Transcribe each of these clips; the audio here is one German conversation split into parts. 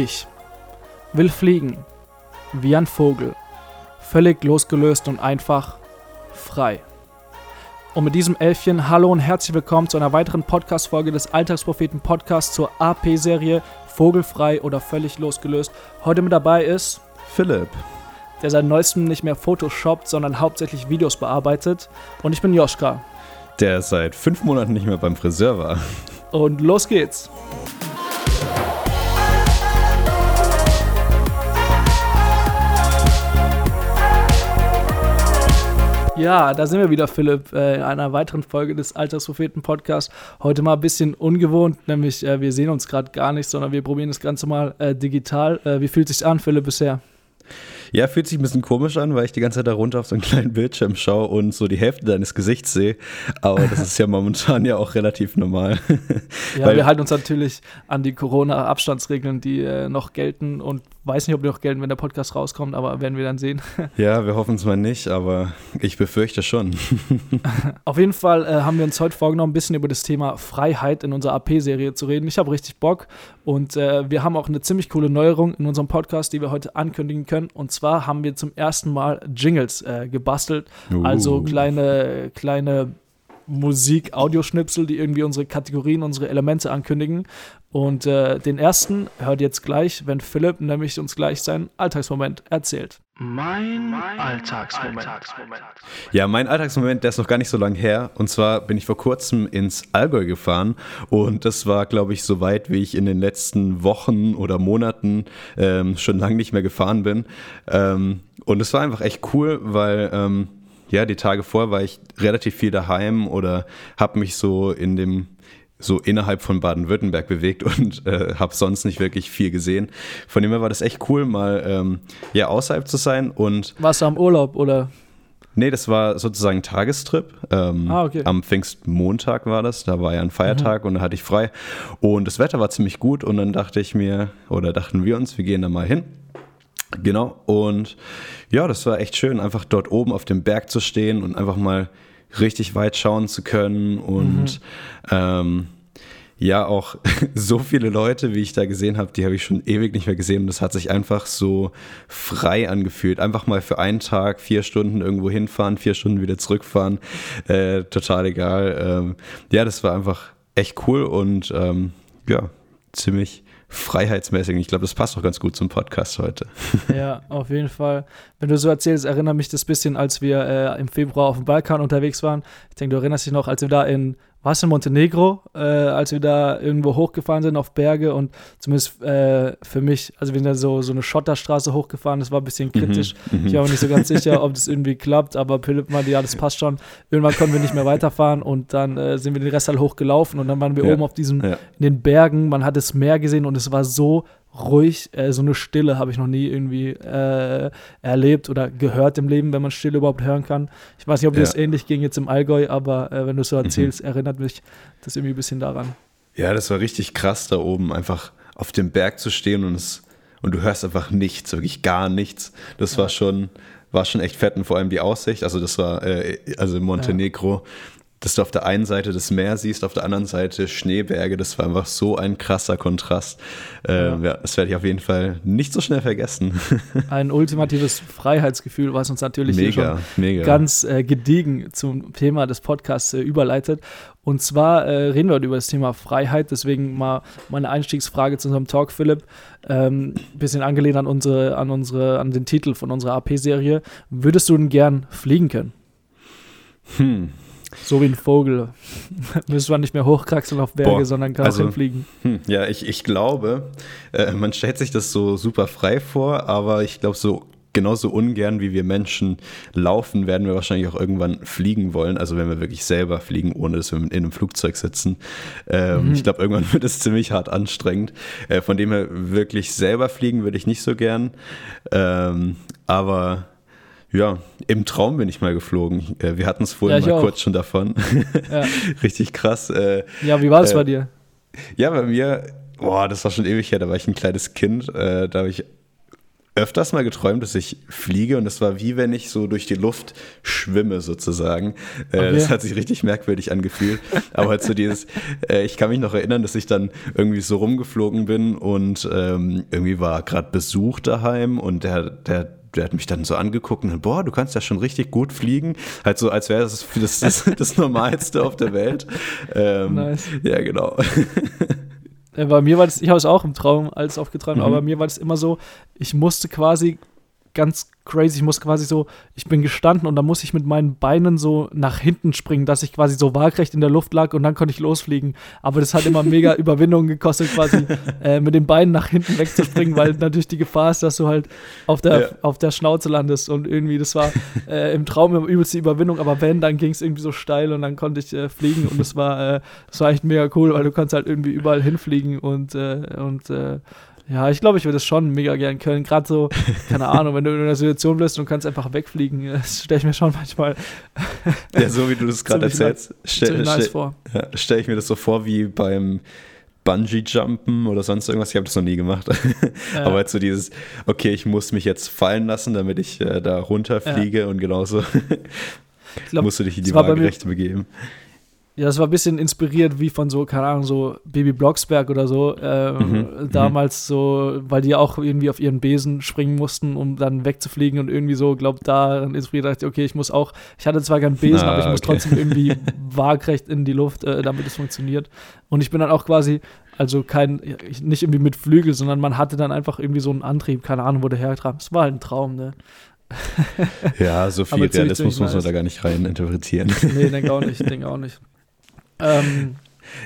Ich will fliegen, wie ein Vogel, völlig losgelöst und einfach frei. Und mit diesem Elfchen, hallo und herzlich willkommen zu einer weiteren Podcast-Folge des Alltagspropheten Podcasts zur AP-Serie Vogelfrei oder völlig losgelöst. Heute mit dabei ist Philipp, der seit neuestem nicht mehr Photoshoppt, sondern hauptsächlich Videos bearbeitet. Und ich bin Joschka. der seit fünf Monaten nicht mehr beim Friseur war. Und los geht's. Ja, da sind wir wieder, Philipp, äh, in einer weiteren Folge des Alltagspropheten Podcasts. Heute mal ein bisschen ungewohnt, nämlich äh, wir sehen uns gerade gar nicht, sondern wir probieren das Ganze mal äh, digital. Äh, wie fühlt sich an, Philipp, bisher? Ja, fühlt sich ein bisschen komisch an, weil ich die ganze Zeit da runter auf so einen kleinen Bildschirm schaue und so die Hälfte deines Gesichts sehe. Aber das ist ja momentan ja auch relativ normal. Ja, Weil- wir halten uns natürlich an die Corona-Abstandsregeln, die äh, noch gelten und weiß nicht, ob die noch gelten, wenn der Podcast rauskommt, aber werden wir dann sehen. ja, wir hoffen es mal nicht, aber ich befürchte schon. Auf jeden Fall äh, haben wir uns heute vorgenommen, ein bisschen über das Thema Freiheit in unserer AP-Serie zu reden. Ich habe richtig Bock und äh, wir haben auch eine ziemlich coole Neuerung in unserem Podcast, die wir heute ankündigen können. Und zwar haben wir zum ersten Mal Jingles äh, gebastelt, also Uh. kleine, kleine Musik-Audioschnipsel, die irgendwie unsere Kategorien, unsere Elemente ankündigen. Und äh, den ersten hört jetzt gleich, wenn Philipp nämlich uns gleich seinen Alltagsmoment erzählt. Mein, Alltagsmoment. Ja, mein Alltagsmoment, der ist noch gar nicht so lang her. Und zwar bin ich vor kurzem ins Allgäu gefahren. Und das war, glaube ich, so weit, wie ich in den letzten Wochen oder Monaten ähm, schon lange nicht mehr gefahren bin. Ähm, und es war einfach echt cool, weil ähm, ja, die Tage vorher war ich relativ viel daheim oder habe mich so in dem so innerhalb von Baden-Württemberg bewegt und äh, habe sonst nicht wirklich viel gesehen. Von dem her war das echt cool, mal ähm, ja außerhalb zu sein und Warst du am Urlaub oder? Nee, das war sozusagen ein Tagestrip. Ähm, Ah, okay. Am Pfingstmontag war das, da war ja ein Feiertag und da hatte ich frei. Und das Wetter war ziemlich gut und dann dachte ich mir, oder dachten wir uns, wir gehen da mal hin. Genau, und ja, das war echt schön, einfach dort oben auf dem Berg zu stehen und einfach mal richtig weit schauen zu können und ähm, ja, auch so viele Leute, wie ich da gesehen habe, die habe ich schon ewig nicht mehr gesehen. Und das hat sich einfach so frei angefühlt. Einfach mal für einen Tag vier Stunden irgendwo hinfahren, vier Stunden wieder zurückfahren. Äh, total egal. Ähm, ja, das war einfach echt cool und ähm, ja, ziemlich freiheitsmäßig. Ich glaube, das passt auch ganz gut zum Podcast heute. Ja, auf jeden Fall. Wenn du so erzählst, erinnert mich das bisschen, als wir äh, im Februar auf dem Balkan unterwegs waren. Ich denke, du erinnerst dich noch, als wir da in, was in Montenegro, äh, als wir da irgendwo hochgefahren sind auf Berge und zumindest äh, für mich, also wir sind da so, so eine Schotterstraße hochgefahren, das war ein bisschen kritisch. Ich war mir nicht so ganz sicher, ob das irgendwie klappt, aber Philipp meinte, ja, das passt schon. Irgendwann konnten wir nicht mehr weiterfahren und dann äh, sind wir den Rest halt hochgelaufen und dann waren wir Ja, oben auf diesem, ja. in den Bergen, man hat das Meer gesehen und es war so ruhig, äh, so eine Stille habe ich noch nie irgendwie äh, erlebt oder gehört im Leben, wenn man Stille überhaupt hören kann. Ich weiß nicht, ob dir Ja. das ähnlich ging jetzt im Allgäu, aber äh, wenn du es so erzählst, erinnert mich das irgendwie ein bisschen daran. Ja, das war richtig krass da oben, einfach auf dem Berg zu stehen und es und du hörst einfach nichts, wirklich gar nichts. Das war schon war schon echt fett und vor allem die Aussicht. Also das war äh, also Montenegro, dass du auf der einen Seite das Meer siehst, auf der anderen Seite Schneeberge. Das war einfach so ein krasser Kontrast. Ähm, ja. das werde ich auf jeden Fall nicht so schnell vergessen. Ein ultimatives Freiheitsgefühl, was uns natürlich mega, mega. ganz äh, gediegen zum Thema des Podcasts äh, überleitet. Und zwar äh, reden wir heute über das Thema Freiheit. Deswegen mal meine Einstiegsfrage zu unserem Talk, Philipp. Ähm, bisschen angelehnt an unsere, an unsere, an den Titel von unserer AP-Serie. Würdest du denn gern fliegen können? Hm. So wie ein Vogel. Müsste man nicht mehr hochkraxeln auf Berge, Boah, sondern kann also- hinfliegen. Hm, ja, ich, ich glaube, äh, man stellt sich das so super frei vor, aber ich glaube, so genauso ungern wie wir Menschen laufen, werden wir wahrscheinlich auch irgendwann fliegen wollen. Also wenn wir wirklich selber fliegen, ohne dass wir in einem Flugzeug sitzen. Ähm, Ich glaube, irgendwann wird es ziemlich hart anstrengend. Äh, von dem her wirklich selber fliegen würde ich nicht so gern. Ähm, aber ja, im Traum bin ich mal geflogen. Äh, wir hatten es vorhin Ja, mal auch. kurz schon davon. Ja. Richtig krass. Äh, ja, wie war das Äh, bei dir? ja, bei mir, boah, das war schon ewig her, da war ich ein kleines Kind, äh, da habe ich öfters mal geträumt, dass ich fliege und es war wie wenn ich so durch die Luft schwimme sozusagen. Okay. Das hat sich richtig merkwürdig angefühlt. Aber halt so dieses, ich kann mich noch erinnern, dass ich dann irgendwie so rumgeflogen bin und ähm, irgendwie war gerade Besuch daheim und der, der der hat mich dann so angeguckt und boah, du kannst ja schon richtig gut fliegen. Halt so, als wäre das das, das das, Normalste auf der Welt. Ähm, nice. Ja, genau. Äh, bei mir war das, ich habe es auch im Traum alles aufgeträumt, mhm. aber bei mir war das immer so, ich musste quasi ganz crazy. Ich muss quasi so, ich bin gestanden und dann muss ich mit meinen Beinen so nach hinten springen, dass ich quasi so waagrecht in der Luft lag und dann konnte ich losfliegen. Aber das hat immer mega Überwindung gekostet, quasi äh, mit den Beinen nach hinten wegzuspringen, weil natürlich die Gefahr ist, dass du halt auf der, ja. auf der Schnauze landest. Und irgendwie, das war äh, im Traum immer übelste Überwindung, aber wenn, dann ging es irgendwie so steil und dann konnte ich äh, fliegen und das war, äh, das war echt mega cool, weil du kannst halt irgendwie überall hinfliegen und, äh, und äh, ja, ich glaube, ich würde es schon mega gern können. Gerade so, keine Ahnung, wenn du in einer Situation bist und kannst einfach wegfliegen, das stelle ich mir schon manchmal. ja, so wie du das gerade erzählst, stelle nice stell, ja, stell ich mir das so vor wie beim Bungee-Jumpen oder sonst irgendwas. Ich habe das noch nie gemacht. Ja. Aber halt so dieses, okay, ich muss mich jetzt fallen lassen, damit ich äh, da runterfliege ja. und genauso glaub, musst du dich in die Waagerechte begeben. Ja, das war ein bisschen inspiriert wie von so, keine Ahnung, so Baby Blocksberg oder so. Ähm, mhm. Damals so, weil die auch irgendwie auf ihren Besen springen mussten, um dann wegzufliegen und irgendwie so, glaub, da inspiriert dachte ich, okay, ich muss auch, ich hatte zwar keinen Besen, ah, aber ich muss trotzdem irgendwie waagrecht in die Luft, äh, damit es funktioniert. Und ich bin dann auch quasi, also kein, nicht irgendwie mit Flügel, sondern man hatte dann einfach irgendwie so einen Antrieb, keine Ahnung, wo der herkam. Es war halt ein Traum, ne? ja, so viel Realismus muss man da gar nicht rein interpretieren. nee, denke auch nicht, denke auch nicht. Ähm,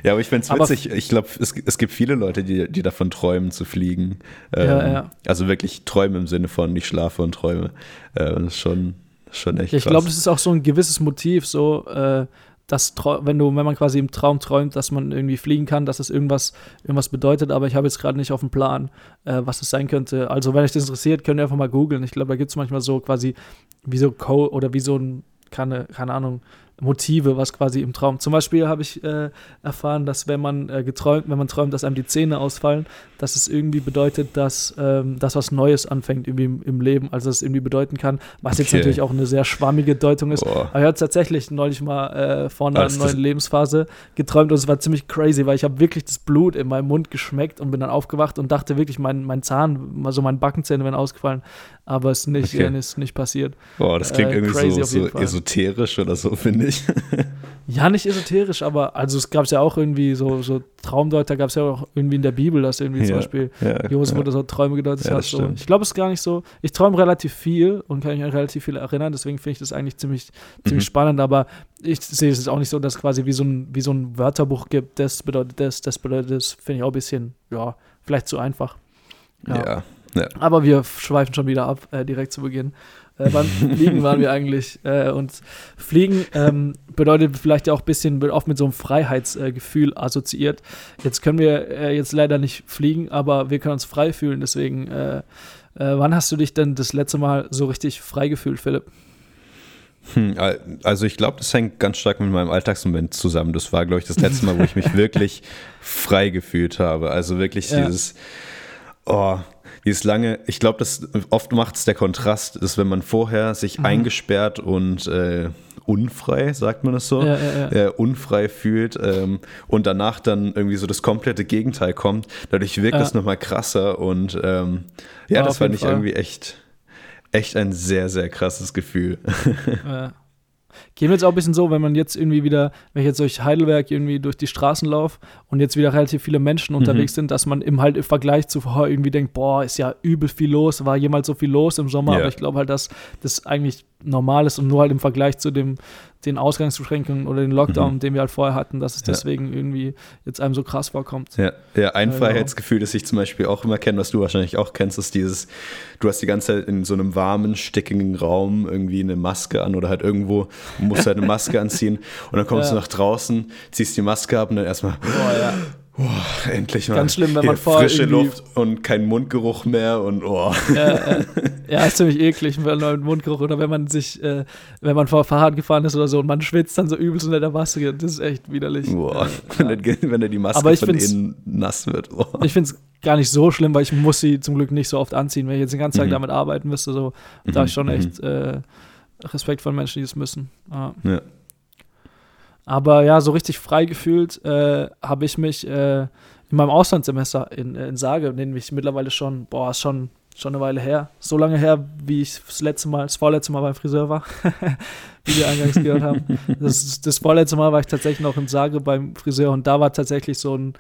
ja, aber ich finde es witzig. Ich glaube, es, es gibt viele Leute, die, die davon träumen zu fliegen. Ähm, ja, ja. Also wirklich träumen im Sinne von, ich schlafe und träume. Äh, das ist schon, schon echt. Ja, ich glaube, das ist auch so ein gewisses Motiv, so, äh, dass, wenn du, wenn man quasi im Traum träumt, dass man irgendwie fliegen kann, dass das irgendwas, irgendwas bedeutet, aber ich habe jetzt gerade nicht auf dem Plan, äh, was das sein könnte. Also, wenn euch das interessiert, könnt ihr einfach mal googeln. Ich glaube, da gibt es manchmal so quasi wie so Code oder wie so ein, keine, keine Ahnung, Motive, was quasi im Traum. Zum Beispiel habe ich äh, erfahren, dass wenn man äh, geträumt, wenn man träumt, dass einem die Zähne ausfallen, dass es irgendwie bedeutet, dass ähm, das was Neues anfängt irgendwie im, im, Leben. Also dass es irgendwie bedeuten kann, was okay. jetzt natürlich auch eine sehr schwammige Deutung ist. Oh. Aber ich habe tatsächlich neulich mal äh, vor einer was neuen Lebensphase geträumt und es war ziemlich crazy, weil ich habe wirklich das Blut in meinem Mund geschmeckt und bin dann aufgewacht und dachte wirklich, mein, mein Zahn, also meine Backenzähne wären ausgefallen. Aber es ist nicht, okay. ist nicht passiert. Boah, das klingt äh, irgendwie so, so esoterisch oder so, finde ich. Ja, nicht esoterisch, aber also es gab es ja auch irgendwie so, so Traumdeuter gab es ja auch irgendwie in der Bibel, dass irgendwie ja, zum Beispiel ja, Josef ja. oder so Träume gedeutet ja, hat. So. Ich glaube, es ist gar nicht so. Ich träume relativ viel und kann mich an relativ viel erinnern, deswegen finde ich das eigentlich ziemlich, ziemlich mhm. spannend, aber ich sehe es auch nicht so, dass es quasi wie so ein, wie so ein Wörterbuch gibt, das bedeutet das, das bedeutet das, finde ich auch ein bisschen, ja, vielleicht zu einfach. Ja. Aber wir schweifen schon wieder ab, äh, direkt zu Beginn. Äh, beim Fliegen waren wir eigentlich. Äh, und Fliegen ähm, bedeutet vielleicht auch ein bisschen, wird oft mit so einem Freiheitsgefühl assoziiert. Jetzt können wir äh, jetzt leider nicht fliegen, aber wir können uns frei fühlen. Deswegen, äh, äh, wann hast du dich denn das letzte Mal so richtig frei gefühlt, Philipp? Hm, also ich glaube, das hängt ganz stark mit meinem Alltagsmoment zusammen. Das war, glaube ich, das letzte Mal, wo ich mich wirklich frei gefühlt habe. Also wirklich ja. dieses, oh, dieses lange, ich glaube, das oft macht es der Kontrast, ist, wenn man vorher sich mhm. eingesperrt und äh, unfrei, sagt man das so, ja, ja, ja. Äh, unfrei fühlt ähm, und danach dann irgendwie so das komplette Gegenteil kommt. Dadurch wirkt es nochmal krasser und ähm, ja, das fand ich Fall. irgendwie echt, echt ein sehr, sehr krasses Gefühl. Ja. Geht mir jetzt auch ein bisschen so, wenn man jetzt irgendwie wieder, wenn ich jetzt durch Heidelberg irgendwie durch die Straßen laufe und jetzt wieder relativ viele Menschen mhm. unterwegs sind, dass man im halt im Vergleich zu vorher irgendwie denkt, boah, ist ja übel viel los, war jemals so viel los im Sommer, yeah. aber ich glaube halt, dass das eigentlich normal ist und nur halt im Vergleich zu dem, den Ausgangsbeschränkungen oder den Lockdown, mhm. den wir halt vorher hatten, dass es ja. deswegen irgendwie jetzt einem so krass vorkommt. Ja, ja ein äh, Freiheitsgefühl, das ich zum Beispiel auch immer kenne, was du wahrscheinlich auch kennst, ist dieses, du hast die ganze Zeit in so einem warmen, stickigen Raum irgendwie eine Maske an oder halt irgendwo musst halt eine Maske anziehen und dann kommst ja. du nach draußen, ziehst die Maske ab und dann erstmal. Boah, ja Oh, endlich mal. Ganz schlimm, wenn man vorher. Frische Luft und kein Mundgeruch mehr und oh. Ja, äh, ja ist ziemlich eklig, wenn man Mundgeruch oder wenn man sich, äh, wenn man vor Fahrrad gefahren ist oder so und man schwitzt dann so übelst unter der Maske. Das ist echt widerlich. Boah, äh, wenn, ja. der, wenn der die Maske von innen nass wird. Oh. Ich finde es gar nicht so schlimm, weil ich muss sie zum Glück nicht so oft anziehen. Wenn ich jetzt den ganzen Tag mhm. damit arbeiten müsste, so, mhm. da habe ich schon mhm. echt äh, Respekt vor Menschen, die das müssen. Ja. ja. Aber ja, so richtig frei gefühlt äh, habe ich mich äh, in meinem Auslandssemester in, in Sage, den ich mittlerweile schon, boah, schon, schon eine Weile her. So lange her, wie ich das letzte Mal, das vorletzte Mal beim Friseur war, wie wir eingangs gehört haben. Das, das vorletzte Mal war ich tatsächlich noch in Sage beim Friseur und da war tatsächlich so ein,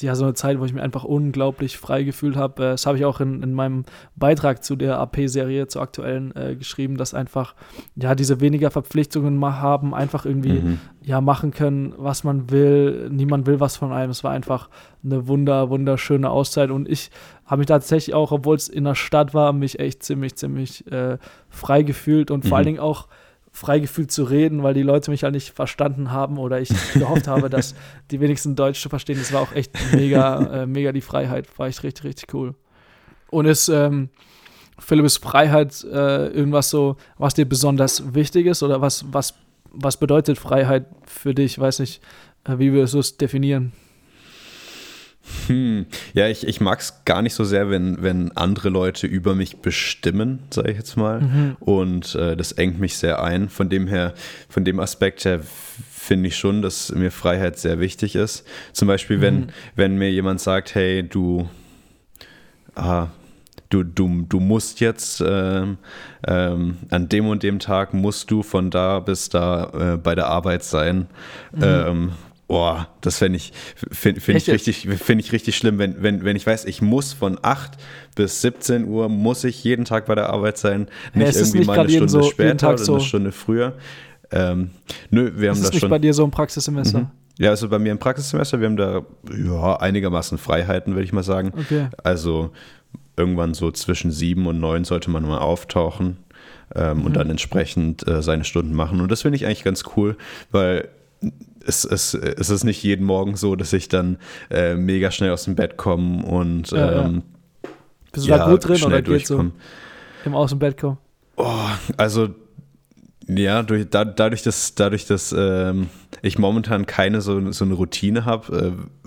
ja, so eine Zeit, wo ich mich einfach unglaublich frei gefühlt habe. Äh, das habe ich auch in, in meinem Beitrag zu der AP-Serie, zur aktuellen, äh, geschrieben, dass einfach, ja, diese weniger Verpflichtungen haben, einfach irgendwie, mhm. ja, machen können, was man will. Niemand will was von einem. Es war einfach eine wunder, wunderschöne Auszeit und ich habe mich tatsächlich auch, obwohl es in der Stadt war, mich echt ziemlich, ziemlich äh, frei gefühlt und mhm. vor allen Dingen auch frei gefühlt zu reden, weil die Leute mich halt nicht verstanden haben oder ich gehofft habe, dass die wenigsten Deutsch zu verstehen. Das war auch echt mega, äh, mega die Freiheit. War echt richtig, richtig cool. Und ist, ähm, Philipp, ist Freiheit äh, irgendwas so, was dir besonders wichtig ist oder was, was, was bedeutet Freiheit für dich? Weiß nicht, äh, wie wir es definieren. Hm. Ja, ich, ich mag es gar nicht so sehr, wenn, wenn andere Leute über mich bestimmen, sage ich jetzt mal. Mhm. Und äh, das engt mich sehr ein. Von dem her, von dem Aspekt her finde ich schon, dass mir Freiheit sehr wichtig ist. Zum Beispiel, wenn, mhm. wenn mir jemand sagt, hey, du, ah, du, du, du musst jetzt ähm, ähm, an dem und dem Tag musst du von da bis da äh, bei der Arbeit sein. Mhm. Ähm, Boah, das fände ich, find, find ich, richtig, find ich richtig schlimm, wenn, wenn, wenn ich weiß, ich muss von 8 bis 17 Uhr, muss ich jeden Tag bei der Arbeit sein, nicht ja, irgendwie nicht mal eine Stunde so, später oder so. eine Stunde früher. Ähm, nö, wir haben das, das nicht schon. bei dir so im Praxissemester? Mhm. Ja, also bei mir im Praxissemester, wir haben da ja, einigermaßen Freiheiten, würde ich mal sagen. Okay. Also irgendwann so zwischen sieben und neun sollte man mal auftauchen ähm, mhm. und dann entsprechend äh, seine Stunden machen. Und das finde ich eigentlich ganz cool, weil es, es, es ist nicht jeden Morgen so, dass ich dann äh, mega schnell aus dem Bett komme und ja, ähm, ja. Bist du ja, da gut drin oder geht so im Aus dem Bett kommen? Oh, also ja, durch, da, dadurch, dass, dadurch, dass ähm, ich momentan keine so, so eine Routine habe, äh,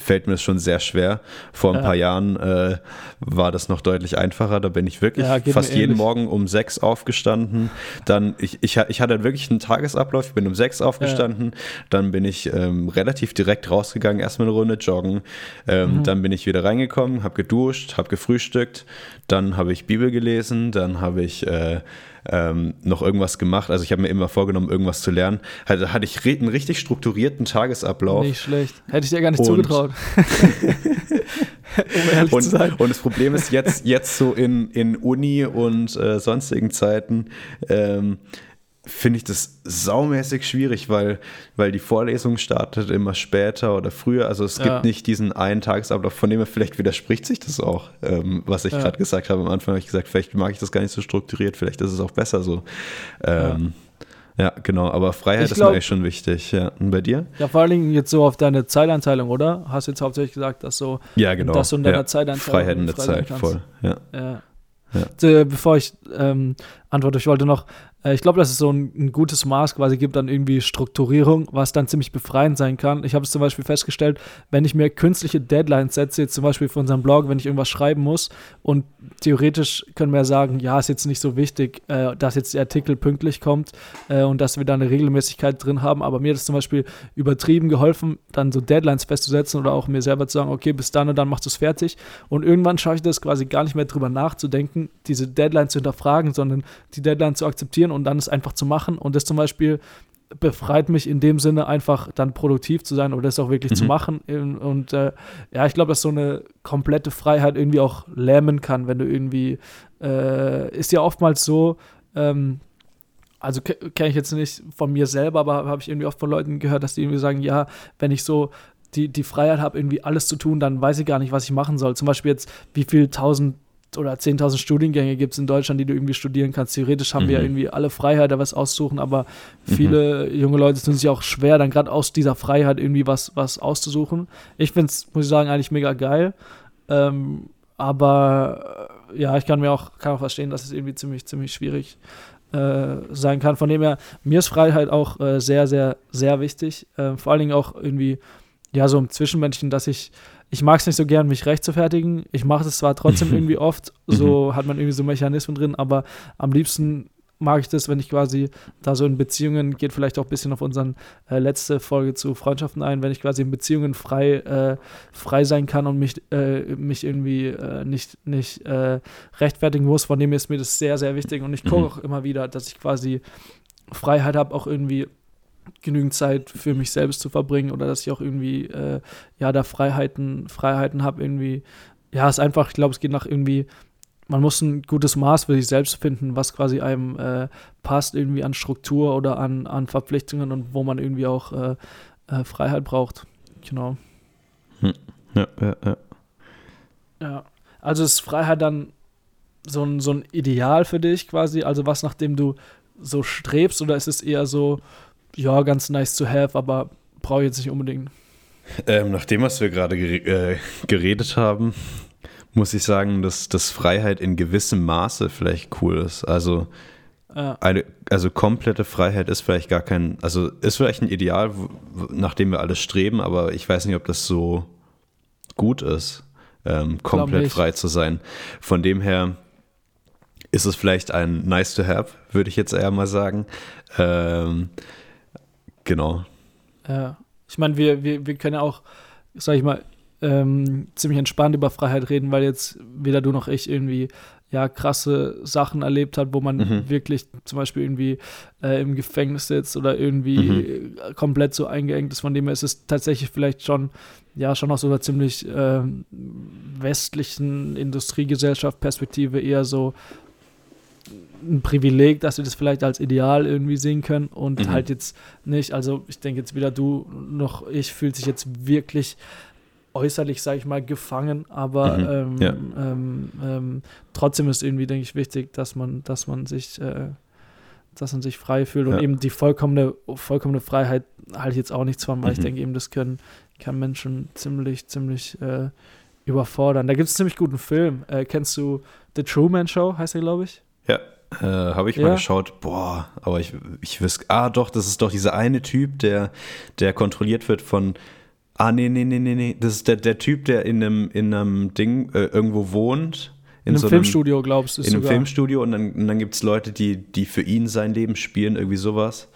fällt mir das schon sehr schwer. Vor ein ja. paar Jahren äh, war das noch deutlich einfacher. Da bin ich wirklich ja, fast jeden Morgen um sechs aufgestanden. Dann, ich, ich, ich hatte wirklich einen Tagesablauf. Ich bin um sechs aufgestanden. Ja. Dann bin ich ähm, relativ direkt rausgegangen, erstmal eine Runde joggen. Ähm, mhm. Dann bin ich wieder reingekommen, habe geduscht, habe gefrühstückt. Dann habe ich Bibel gelesen. Dann habe ich äh, ähm, noch irgendwas gemacht. Also ich habe mir immer vorgenommen, irgendwas zu lernen. Hatte, hatte ich einen richtig strukturierten Tagesablauf. Nicht schlecht. Hätte ich dir gar nicht und, zugetraut. Um ehrlich und, zu sein. Und das Problem ist jetzt, jetzt so in, in Uni und äh, sonstigen Zeiten, ähm, finde ich das saumäßig schwierig, weil, weil die Vorlesung startet immer später oder früher. Also es ja. gibt nicht diesen einen Tagesablauf, von dem her vielleicht widerspricht sich das auch, ähm, was ich ja. gerade gesagt habe. Am Anfang habe ich gesagt, vielleicht mag ich das gar nicht so strukturiert, vielleicht ist es auch besser so. Ähm, ja. Ja. genau, aber Freiheit ich ist glaub, mir eigentlich schon wichtig. Ja. Und bei dir? Ja, vor allen Dingen jetzt so auf deine Zeitanteilung, oder? Hast du jetzt hauptsächlich gesagt, dass so ja, genau. dass du in deiner Zeitanteilung Freiheit in der Zeit, voll. Ja. ja. Ja. Bevor ich ähm, antworte, ich wollte noch ich glaube, dass es so ein, ein, gutes Maß quasi gibt an irgendwie Strukturierung, was dann ziemlich befreiend sein kann. Ich habe es zum Beispiel festgestellt, wenn ich mir künstliche Deadlines setze, zum Beispiel für unseren Blog, wenn ich irgendwas schreiben muss und theoretisch können wir ja sagen, ja, ist jetzt nicht so wichtig, äh, dass jetzt der Artikel pünktlich kommt äh, und dass wir da eine Regelmäßigkeit drin haben, aber mir hat es zum Beispiel übertrieben geholfen, dann so Deadlines festzusetzen oder auch mir selber zu sagen, okay, bis dann und dann machst du es fertig und irgendwann schaffe ich das quasi gar nicht mehr drüber nachzudenken, diese Deadlines zu hinterfragen, sondern die Deadline zu akzeptieren und dann es einfach zu machen. Und das zum Beispiel befreit mich in dem Sinne einfach dann produktiv zu sein oder das auch wirklich mhm. zu machen. Und äh, ja, ich glaube, dass so eine komplette Freiheit irgendwie auch lähmen kann, wenn du irgendwie, äh, ist ja oftmals so, ähm, also kenne ich jetzt nicht von mir selber, aber habe ich irgendwie oft von Leuten gehört, dass die irgendwie sagen, ja, wenn ich so die, die Freiheit habe, irgendwie alles zu tun, dann weiß ich gar nicht, was ich machen soll. Zum Beispiel jetzt, wie viel tausend oder 10.000 Studiengänge gibt es in Deutschland, die du irgendwie studieren kannst. Theoretisch haben mhm. wir ja irgendwie alle Freiheit, da was auszusuchen, aber mhm. viele mhm. junge Leute tun sich auch schwer, dann gerade aus dieser Freiheit irgendwie was, was auszusuchen. Ich finde es, muss ich sagen, eigentlich mega geil. Ähm, aber äh, ja, ich kann mir auch, kann auch verstehen, dass es irgendwie ziemlich, ziemlich schwierig äh, sein kann. Von dem her, mir ist Freiheit auch äh, sehr, sehr, sehr wichtig. Äh, vor allen Dingen auch irgendwie, ja, so im Zwischenmenschen, dass ich ich mag es nicht so gern, mich rechtfertigen. Ich mache es zwar trotzdem irgendwie oft, so hat man irgendwie so Mechanismen drin, aber am liebsten mag ich das, wenn ich quasi da so in Beziehungen, geht vielleicht auch ein bisschen auf unsere äh, letzte Folge zu Freundschaften ein, wenn ich quasi in Beziehungen frei, äh, frei sein kann und mich, äh, mich irgendwie äh, nicht, nicht äh, rechtfertigen muss. Von dem ist mir das sehr, sehr wichtig und ich gucke mhm. auch immer wieder, dass ich quasi Freiheit habe, auch irgendwie genügend Zeit für mich selbst zu verbringen oder dass ich auch irgendwie äh, ja da Freiheiten Freiheiten habe irgendwie. Ja ist einfach ich glaube es geht nach irgendwie man muss ein gutes Maß für sich selbst finden was quasi einem äh, passt irgendwie an Struktur oder an, an Verpflichtungen und wo man irgendwie auch äh, äh Freiheit braucht. Genau. Hm. ja ja ja. Ja. Also ist Freiheit dann so ein, so ein Ideal für dich quasi? Also was nachdem du so strebst oder ist es eher so ja, ganz nice to have, aber brauche ich jetzt nicht unbedingt. Ähm, nach dem, was wir gerade gere äh, geredet haben, muss ich sagen, dass, dass Freiheit in gewissem Maße vielleicht cool ist. Also, ja. eine, also komplette Freiheit ist vielleicht gar kein, also ist vielleicht ein Ideal, nach dem wir alle streben, aber ich weiß nicht, ob das so gut ist, ähm, komplett frei zu sein. Von dem her ist es vielleicht ein nice to have, würde ich jetzt eher mal sagen. Ähm, Genau. Ja. Ich meine, wir, wir, wir können ja auch, sag ich mal, ähm, ziemlich entspannt über Freiheit reden, weil jetzt weder du noch ich irgendwie ja krasse Sachen erlebt hat, wo man mhm. wirklich zum Beispiel irgendwie äh, im Gefängnis sitzt oder irgendwie mhm. komplett so eingeengt ist. Von dem her ist es tatsächlich vielleicht schon ja schon aus so einer ziemlich äh, westlichen Industriegesellschaft Perspektive eher so ein Privileg, dass wir das vielleicht als Ideal irgendwie sehen können und mhm. halt jetzt nicht, also ich denke jetzt weder du noch ich fühlt sich jetzt wirklich äußerlich, sage ich mal, gefangen, aber mhm. ähm, ja. ähm, ähm, trotzdem ist irgendwie, denke ich, wichtig, dass man, dass man sich, äh, dass man sich frei fühlt und ja. eben die vollkommene, vollkommene Freiheit halte ich jetzt auch nichts von, weil mhm. ich denke eben, das können, kann Menschen ziemlich, ziemlich äh, überfordern. Da gibt es einen ziemlich guten Film. Äh, kennst du The Truman Show, heißt er, glaube ich? Ja. Äh, Habe ich ja. mal geschaut, boah, aber ich, ich wüsste, ah doch, das ist doch dieser eine Typ, der, der kontrolliert wird von, ah nee, nee, nee, nee, nee, das ist der, der Typ, der in einem, in einem Ding äh, irgendwo wohnt. In, in einem so Filmstudio, glaubst du? In einem Filmstudio und dann, dann gibt es Leute, die, die für ihn sein Leben spielen, irgendwie sowas.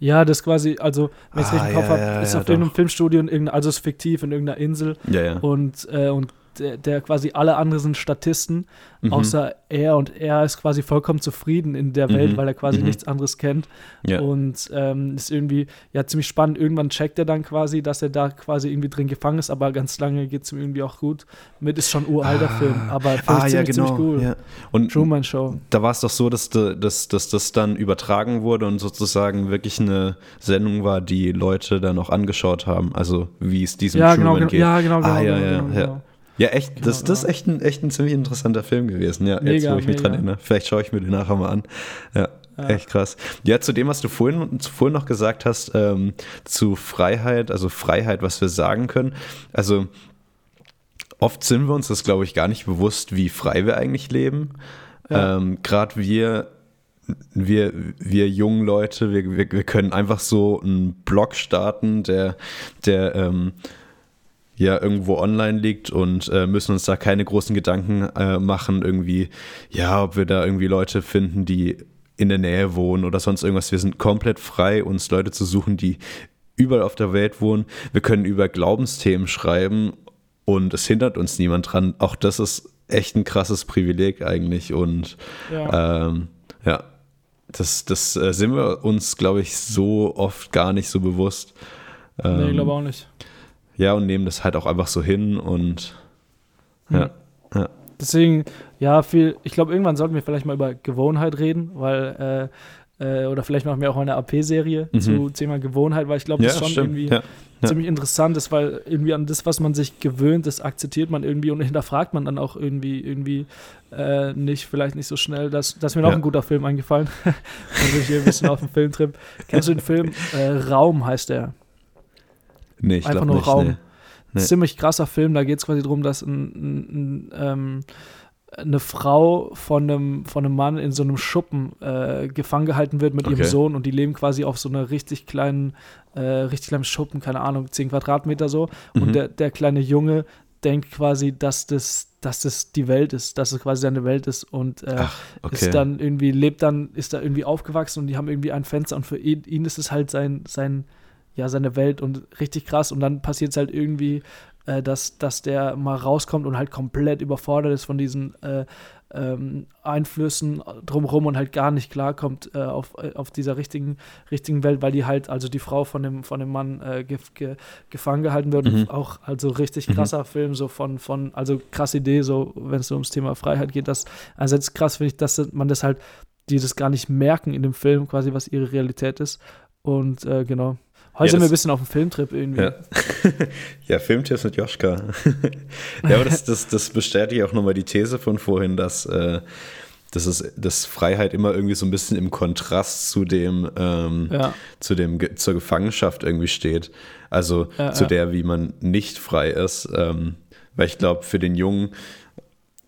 Ja, das quasi, also, wenn ich es ah, richtig im Kopf ja, habe, ist ja, auf irgendeinem Filmstudio, in also ist fiktiv in irgendeiner Insel. Ja, ja. Und, äh, und der, der, quasi alle anderen sind Statisten, mhm. außer er und er ist quasi vollkommen zufrieden in der Welt, mhm. weil er quasi mhm. nichts anderes kennt. Ja. Und ähm, ist irgendwie ja ziemlich spannend. Irgendwann checkt er dann quasi, dass er da quasi irgendwie drin gefangen ist, aber ganz lange geht es ihm irgendwie auch gut. Mit ist schon uralter ah. Film, aber ah, ja, genau. ziemlich cool. Ja. Und Truman Show. Da war es doch so, dass, dass, dass das dann übertragen wurde und sozusagen wirklich eine Sendung war, die Leute dann auch angeschaut haben. Also wie es diesem ja, Truman genau, geht. Ja, genau, genau. Ah, ja, genau, ja, genau, ja. Ja, echt, genau, das, das ist echt ein, echt ein ziemlich interessanter Film gewesen. Ja, mega, jetzt, wo ich mich mega. dran erinnere. Vielleicht schaue ich mir den nachher mal an. Ja, ja. echt krass. Ja, zu dem, was du vorhin, vorhin noch gesagt hast, ähm, zu Freiheit, also Freiheit, was wir sagen können. Also, oft sind wir uns das, glaube ich, gar nicht bewusst, wie frei wir eigentlich leben. Ja. Ähm, Gerade wir wir, wir jungen Leute, wir, wir, wir können einfach so einen Blog starten, der, der ähm, ja irgendwo online liegt und äh, müssen uns da keine großen Gedanken äh, machen, irgendwie, ja, ob wir da irgendwie Leute finden, die in der Nähe wohnen oder sonst irgendwas. Wir sind komplett frei, uns Leute zu suchen, die überall auf der Welt wohnen. Wir können über Glaubensthemen schreiben und es hindert uns niemand dran. Auch das ist echt ein krasses Privileg eigentlich und ja, ähm, ja das, das äh, sind wir uns, glaube ich, so oft gar nicht so bewusst. Ähm, nee, ich glaube auch nicht. Ja, und nehmen das halt auch einfach so hin und ja. Hm. ja. Deswegen, ja, viel, ich glaube, irgendwann sollten wir vielleicht mal über Gewohnheit reden, weil, äh, äh, oder vielleicht machen wir auch mal eine AP-Serie mhm. zu Thema Gewohnheit, weil ich glaube, das ja, ist schon stimmt. irgendwie, ja. ziemlich interessant ist, weil irgendwie an das, was man sich gewöhnt, das akzeptiert man irgendwie und hinterfragt man dann auch irgendwie, irgendwie äh, nicht, vielleicht nicht so schnell. Das, das ist mir noch ein guter Film eingefallen. ich hier ein bisschen auf dem Filmtrip. Kennst du den Film? Äh, Raum heißt der. Nee, ich Einfach nur nicht, Raum. Nee. Nee. Ziemlich krasser Film, da geht es quasi darum, dass ein, ein, ein ähm, eine Frau von einem, von einem Mann in so einem Schuppen äh, gefangen gehalten wird mit okay. ihrem Sohn und die leben quasi auf so einer richtig kleinen, äh, richtig kleinen Schuppen, keine Ahnung, 10 Quadratmeter so. Mhm. Und der, der kleine Junge denkt quasi, dass das, dass das die Welt ist, dass es quasi seine Welt ist und äh, Ach, okay. ist dann irgendwie, lebt dann, ist da irgendwie aufgewachsen und die haben irgendwie ein Fenster und für ihn, ihn ist es halt sein, sein, ja, seine Welt und richtig krass und dann passiert es halt irgendwie äh, dass, dass der mal rauskommt und halt komplett überfordert ist von diesen äh, ähm, Einflüssen drumherum und halt gar nicht klarkommt äh, auf, äh, auf dieser richtigen, richtigen Welt, weil die halt, also die Frau von dem, von dem Mann äh, ge, ge, gefangen gehalten wird. Mhm. Auch also richtig mhm. krasser mhm. Film, so von, von, also krasse Idee, so wenn es so ums Thema Freiheit geht. Das, also jetzt krass finde ich, dass man das halt, die das gar nicht merken in dem Film, quasi, was ihre Realität ist. Und äh, genau. Heute ja, sind wir ein bisschen auf dem Filmtrip irgendwie. Ja, ja Filmtipps mit Joschka. ja, aber das, das, das bestätigt auch nochmal die These von vorhin, dass, äh, dass, es, dass Freiheit immer irgendwie so ein bisschen im Kontrast zu dem, ähm, ja. zu dem zur Gefangenschaft irgendwie steht. Also ja, zu der, wie man nicht frei ist. Ähm, weil ich glaube, für den Jungen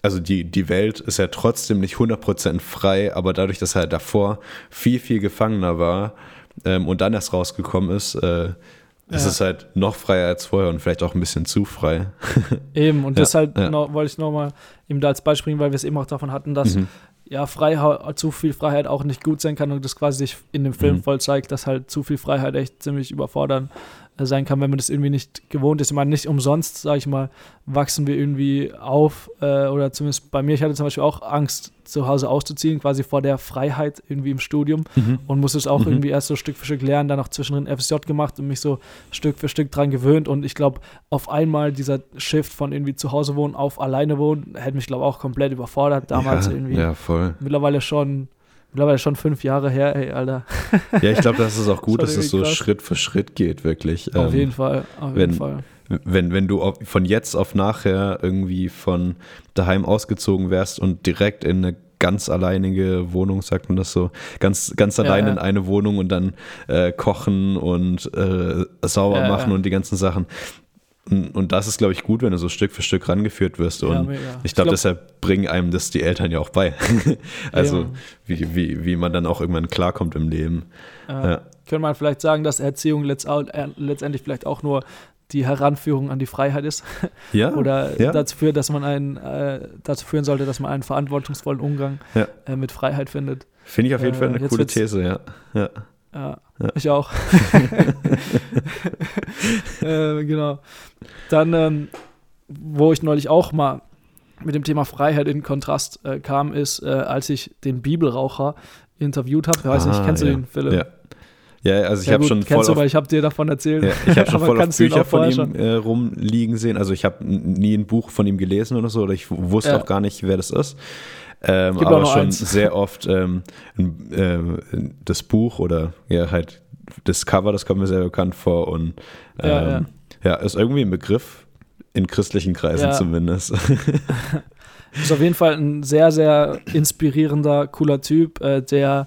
also die, die Welt ist ja trotzdem nicht 100% frei, aber dadurch, dass er davor viel, viel gefangener war, ähm, und dann erst rausgekommen ist, äh, ist ja. es halt noch freier als vorher und vielleicht auch ein bisschen zu frei. Eben, und ja, deshalb ja. Noch, wollte ich nochmal eben da als Beispiel bringen, weil wir es eben auch davon hatten, dass mhm. ja Freiheit, zu viel Freiheit auch nicht gut sein kann und das quasi sich in dem Film mhm. voll zeigt, dass halt zu viel Freiheit echt ziemlich überfordern sein kann, wenn man das irgendwie nicht gewohnt ist. Ich meine, nicht umsonst, sage ich mal, wachsen wir irgendwie auf äh, oder zumindest bei mir, ich hatte zum Beispiel auch Angst, zu Hause auszuziehen, quasi vor der Freiheit irgendwie im Studium mhm. und musste es auch mhm. irgendwie erst so Stück für Stück lernen, dann auch zwischendrin FSJ gemacht und mich so Stück für Stück dran gewöhnt und ich glaube, auf einmal dieser Shift von irgendwie zu Hause wohnen auf alleine wohnen, hätte mich glaube auch komplett überfordert damals ja, irgendwie. Ja, voll. Mittlerweile schon Mittlerweile schon fünf Jahre her, ey, Alter. Ja, ich glaube, das ist auch gut, dass es so krass. Schritt für Schritt geht, wirklich. Auf ähm, jeden Fall, auf wenn, jeden Fall. Wenn, wenn du von jetzt auf nachher irgendwie von daheim ausgezogen wärst und direkt in eine ganz alleinige Wohnung, sagt man das so, ganz, ganz allein ja, ja. in eine Wohnung und dann äh, kochen und äh, sauber ja, machen und die ganzen Sachen. Und das ist, glaube ich, gut, wenn du so Stück für Stück rangeführt wirst. Und ja, ich glaube, glaub, deshalb bringen einem das die Eltern ja auch bei. also, ja. wie, wie, wie man dann auch irgendwann klarkommt im Leben. Äh, ja. Könnte man vielleicht sagen, dass Erziehung äh, letztendlich vielleicht auch nur die Heranführung an die Freiheit ist. Ja. Oder ja. dazu führt, dass man einen, äh, dazu führen sollte, dass man einen verantwortungsvollen Umgang ja. äh, mit Freiheit findet. Finde ich auf jeden äh, Fall eine coole These, ja. Ja. Ja, ich auch. äh, genau. Dann, ähm, wo ich neulich auch mal mit dem Thema Freiheit in Kontrast äh, kam, ist, äh, als ich den Bibelraucher interviewt habe. Ich weiß ah, nicht, kennst ja. du den, Philipp? Ja. Ja, also ich ja, habe schon voll kennst du, weil ich habe dir davon erzählt. Ja, ich habe schon voll oft Bücher von ihm äh, rumliegen sehen. Also ich habe nie ein Buch von ihm gelesen oder so, oder ich wusste ja. auch gar nicht, wer das ist. Ähm, aber schon eins. sehr oft ähm, äh, das Buch oder ja halt das Cover, das kommt mir sehr bekannt vor und ähm, ja, ja. ja, ist irgendwie ein Begriff in christlichen Kreisen ja. zumindest. ist auf jeden Fall ein sehr, sehr inspirierender, cooler Typ, äh, der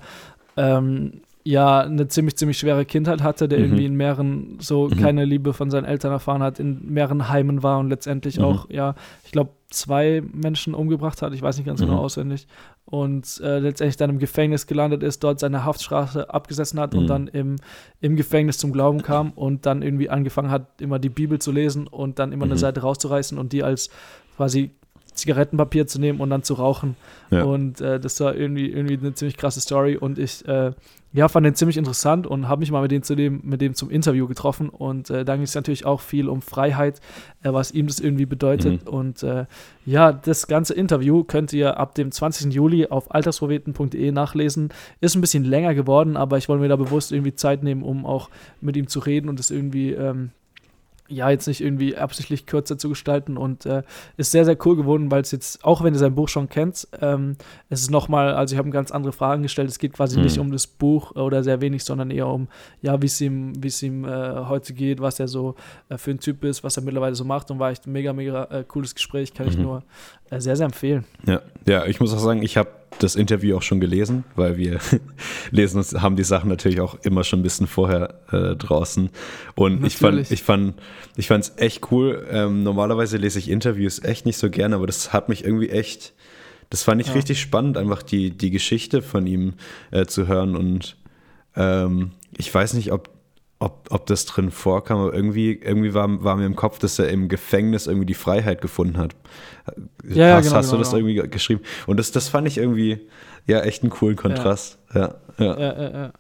ähm, ja eine ziemlich, ziemlich schwere Kindheit hatte, der mhm. irgendwie in mehreren so mhm. keine Liebe von seinen Eltern erfahren hat, in mehreren Heimen war und letztendlich mhm. auch, ja, ich glaube, zwei Menschen umgebracht hat, ich weiß nicht ganz genau mhm. auswendig, und äh, letztendlich dann im Gefängnis gelandet ist, dort seine Haftstraße abgesessen hat und mhm. dann im, im Gefängnis zum Glauben kam und dann irgendwie angefangen hat, immer die Bibel zu lesen und dann immer eine mhm. Seite rauszureißen und die als quasi Zigarettenpapier zu nehmen und dann zu rauchen. Ja. Und äh, das war irgendwie, irgendwie eine ziemlich krasse Story. Und ich äh, ja, fand den ziemlich interessant und habe mich mal mit dem, zu dem, mit dem zum Interview getroffen. Und äh, da ging es natürlich auch viel um Freiheit, äh, was ihm das irgendwie bedeutet. Mhm. Und äh, ja, das ganze Interview könnt ihr ab dem 20. Juli auf alterspropheten.de nachlesen. Ist ein bisschen länger geworden, aber ich wollte mir da bewusst irgendwie Zeit nehmen, um auch mit ihm zu reden und es irgendwie ähm, ja, jetzt nicht irgendwie absichtlich kürzer zu gestalten und äh, ist sehr, sehr cool geworden, weil es jetzt, auch wenn ihr sein Buch schon kennt, ähm, es ist nochmal, also ich habe ganz andere Fragen gestellt. Es geht quasi mhm. nicht um das Buch oder sehr wenig, sondern eher um, ja, wie es ihm, wie es ihm äh, heute geht, was er so äh, für ein Typ ist, was er mittlerweile so macht und war echt ein mega, mega äh, cooles Gespräch, kann mhm. ich nur äh, sehr, sehr empfehlen. Ja, ja, ich muss auch sagen, ich habe das Interview auch schon gelesen, weil wir lesen uns, haben die Sachen natürlich auch immer schon ein bisschen vorher äh, draußen. Und natürlich. ich fand, ich fand, ich fand es echt cool. Ähm, normalerweise lese ich Interviews echt nicht so gerne, aber das hat mich irgendwie echt, das fand ich ja. richtig spannend, einfach die, die Geschichte von ihm äh, zu hören. Und ähm, ich weiß nicht, ob ob, ob das drin vorkam, aber irgendwie, irgendwie war, war mir im Kopf, dass er im Gefängnis irgendwie die Freiheit gefunden hat. Ja, hast, genau, hast du genau, das genau. irgendwie geschrieben? Und das, das fand ich irgendwie ja echt einen coolen Kontrast. Ja, ja. ja. ja, ja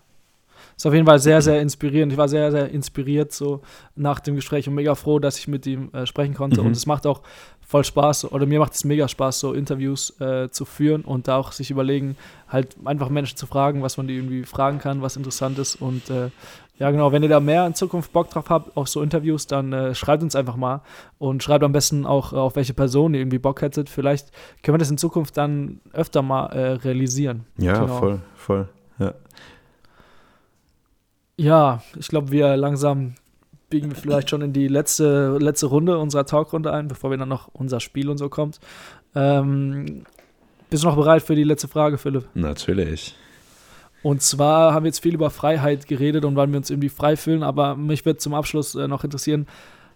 ist auf jeden Fall sehr, sehr inspirierend. Ich war sehr, sehr inspiriert so nach dem Gespräch und mega froh, dass ich mit ihm äh, sprechen konnte. Mhm. Und es macht auch voll Spaß oder mir macht es mega Spaß, so Interviews äh, zu führen und da auch sich überlegen, halt einfach Menschen zu fragen, was man die irgendwie fragen kann, was interessant ist. Und äh, ja, genau, wenn ihr da mehr in Zukunft Bock drauf habt, auf so Interviews, dann äh, schreibt uns einfach mal und schreibt am besten auch, auf welche Person ihr irgendwie Bock hättet. Vielleicht können wir das in Zukunft dann öfter mal äh, realisieren. Ja, genau. voll, voll, ja. Ja, ich glaube, wir langsam biegen wir vielleicht schon in die letzte, letzte Runde unserer Talkrunde ein, bevor wir dann noch unser Spiel und so kommt. Ähm, bist du noch bereit für die letzte Frage, Philipp? Natürlich. Und zwar haben wir jetzt viel über Freiheit geredet und wann wir uns irgendwie frei fühlen, aber mich wird zum Abschluss äh, noch interessieren,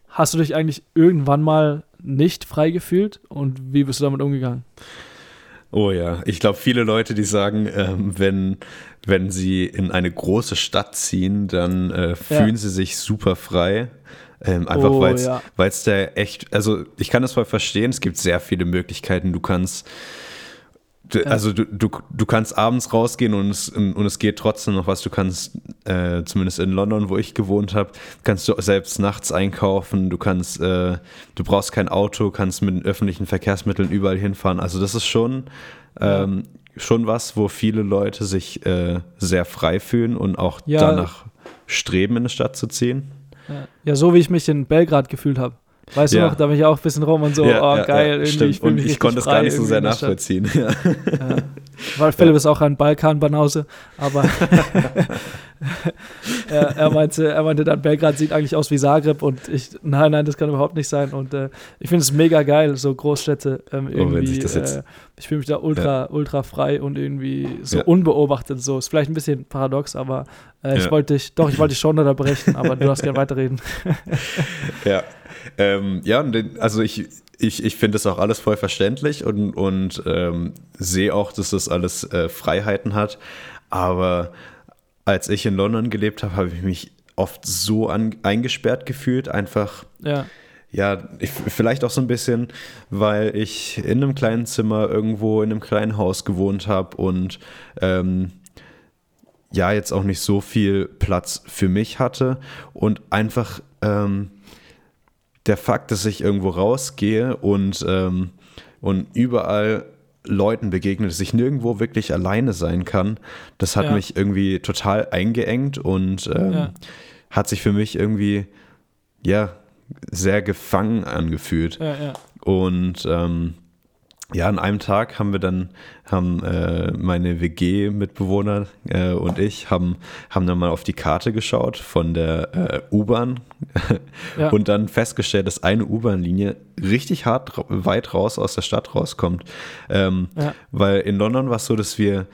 hast du dich eigentlich irgendwann mal nicht frei gefühlt und wie bist du damit umgegangen? Oh ja, ich glaube, viele Leute, die sagen, ähm, wenn, wenn sie in eine große Stadt ziehen, dann äh, fühlen ja. sie sich super frei. Ähm, einfach oh, weil es ja. da echt, also ich kann das voll verstehen, es gibt sehr viele Möglichkeiten. Du kannst also du, du, du kannst abends rausgehen und es, und es geht trotzdem noch was. Du kannst, äh, zumindest in London, wo ich gewohnt habe, kannst du selbst nachts einkaufen. Du kannst, äh, du brauchst kein Auto, kannst mit öffentlichen Verkehrsmitteln überall hinfahren. Also das ist schon, ähm, schon was, wo viele Leute sich äh, sehr frei fühlen und auch ja. danach streben, in eine Stadt zu ziehen. Ja, so wie ich mich in Belgrad gefühlt habe. Weißt ja. du noch, da bin ich auch ein bisschen rum und so, ja, oh ja, geil, irgendwie. Ich und ich konnte es gar nicht so sehr nachvollziehen. Weil Philipp ist auch ein Balkan-Banause, aber er, er, meinte, er meinte dann, Belgrad sieht eigentlich aus wie Zagreb und ich, nein, nein, das kann überhaupt nicht sein. Und äh, ich finde es mega geil, so Großstädte ähm, irgendwie. Oh, äh, ich fühle mich da ultra, ultra frei und irgendwie so unbeobachtet. So ist vielleicht ein bisschen paradox, aber äh, ich wollte dich, doch, ich wollte dich schon unterbrechen, aber du hast gerne weiterreden. ja, ähm, ja, also ich, ich, ich finde das auch alles voll verständlich und, und ähm, sehe auch, dass das alles äh, Freiheiten hat. Aber als ich in London gelebt habe, habe ich mich oft so an, eingesperrt gefühlt, einfach. Ja. Ja, ich, vielleicht auch so ein bisschen, weil ich in einem kleinen Zimmer irgendwo in einem kleinen Haus gewohnt habe und ähm, ja, jetzt auch nicht so viel Platz für mich hatte und einfach ähm, der Fakt, dass ich irgendwo rausgehe und, ähm, und überall Leuten begegne, dass ich nirgendwo wirklich alleine sein kann, das hat ja. mich irgendwie total eingeengt und ähm, ja. hat sich für mich irgendwie, ja, sehr gefangen angefühlt. Ja, und ähm, ja, an einem Tag haben wir dann, haben äh, meine WG-Mitbewohner äh, und ich haben, haben dann mal auf die Karte geschaut von der äh, U-Bahn ja. und dann festgestellt, dass eine U-Bahn-Linie richtig hart weit raus aus der Stadt rauskommt. Ähm, ja. Weil in London war es so, dass wir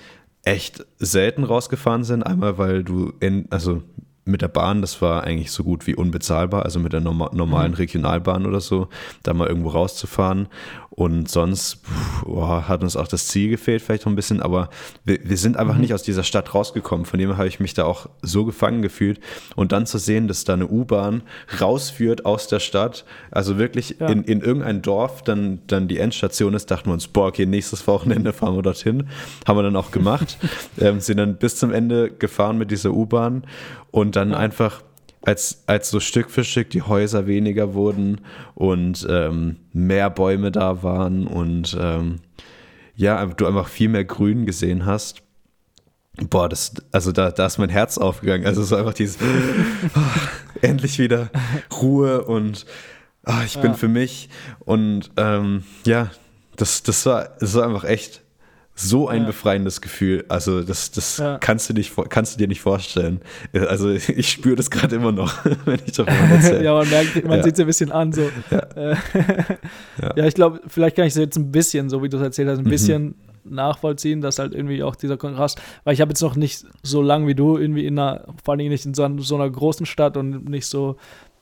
echt selten rausgefahren sind. Einmal, weil du in, also mit der Bahn, das war eigentlich so gut wie unbezahlbar, also mit der normalen mhm. Regionalbahn oder so, da mal irgendwo rauszufahren. Und sonst boah, hat uns auch das Ziel gefehlt, vielleicht noch ein bisschen, aber wir, wir sind einfach mhm. nicht aus dieser Stadt rausgekommen. Von dem habe ich mich da auch so gefangen gefühlt. Und dann zu sehen, dass da eine U-Bahn rausführt aus der Stadt, also wirklich ja. in, in irgendein Dorf, dann, dann die Endstation ist, dachten wir uns, boah, okay, nächstes Wochenende fahren wir dorthin. Haben wir dann auch gemacht. ähm, sind dann bis zum Ende gefahren mit dieser U-Bahn und dann einfach als, als so Stück für Stück die Häuser weniger wurden und ähm, mehr Bäume da waren und ähm, ja, du einfach viel mehr Grün gesehen hast, Boah, das, also da, da ist mein Herz aufgegangen. Also so einfach dieses oh, endlich wieder Ruhe und oh, ich bin ja. für mich. Und ähm, ja, das, das, war, das war einfach echt so ein ja. befreiendes Gefühl. Also das, das ja. kannst, du nicht, kannst du dir nicht vorstellen. Also ich spüre das gerade immer noch, wenn ich davon erzähle. ja, man merkt, man sieht es ein bisschen an. So. Ja, ja. ich glaube, vielleicht kann ich es jetzt ein bisschen, so wie du es erzählt hast, ein mhm. bisschen nachvollziehen, dass halt irgendwie auch dieser Kontrast, weil ich habe jetzt noch nicht so lang wie du irgendwie in einer, vor allem nicht in so, so einer großen Stadt und nicht so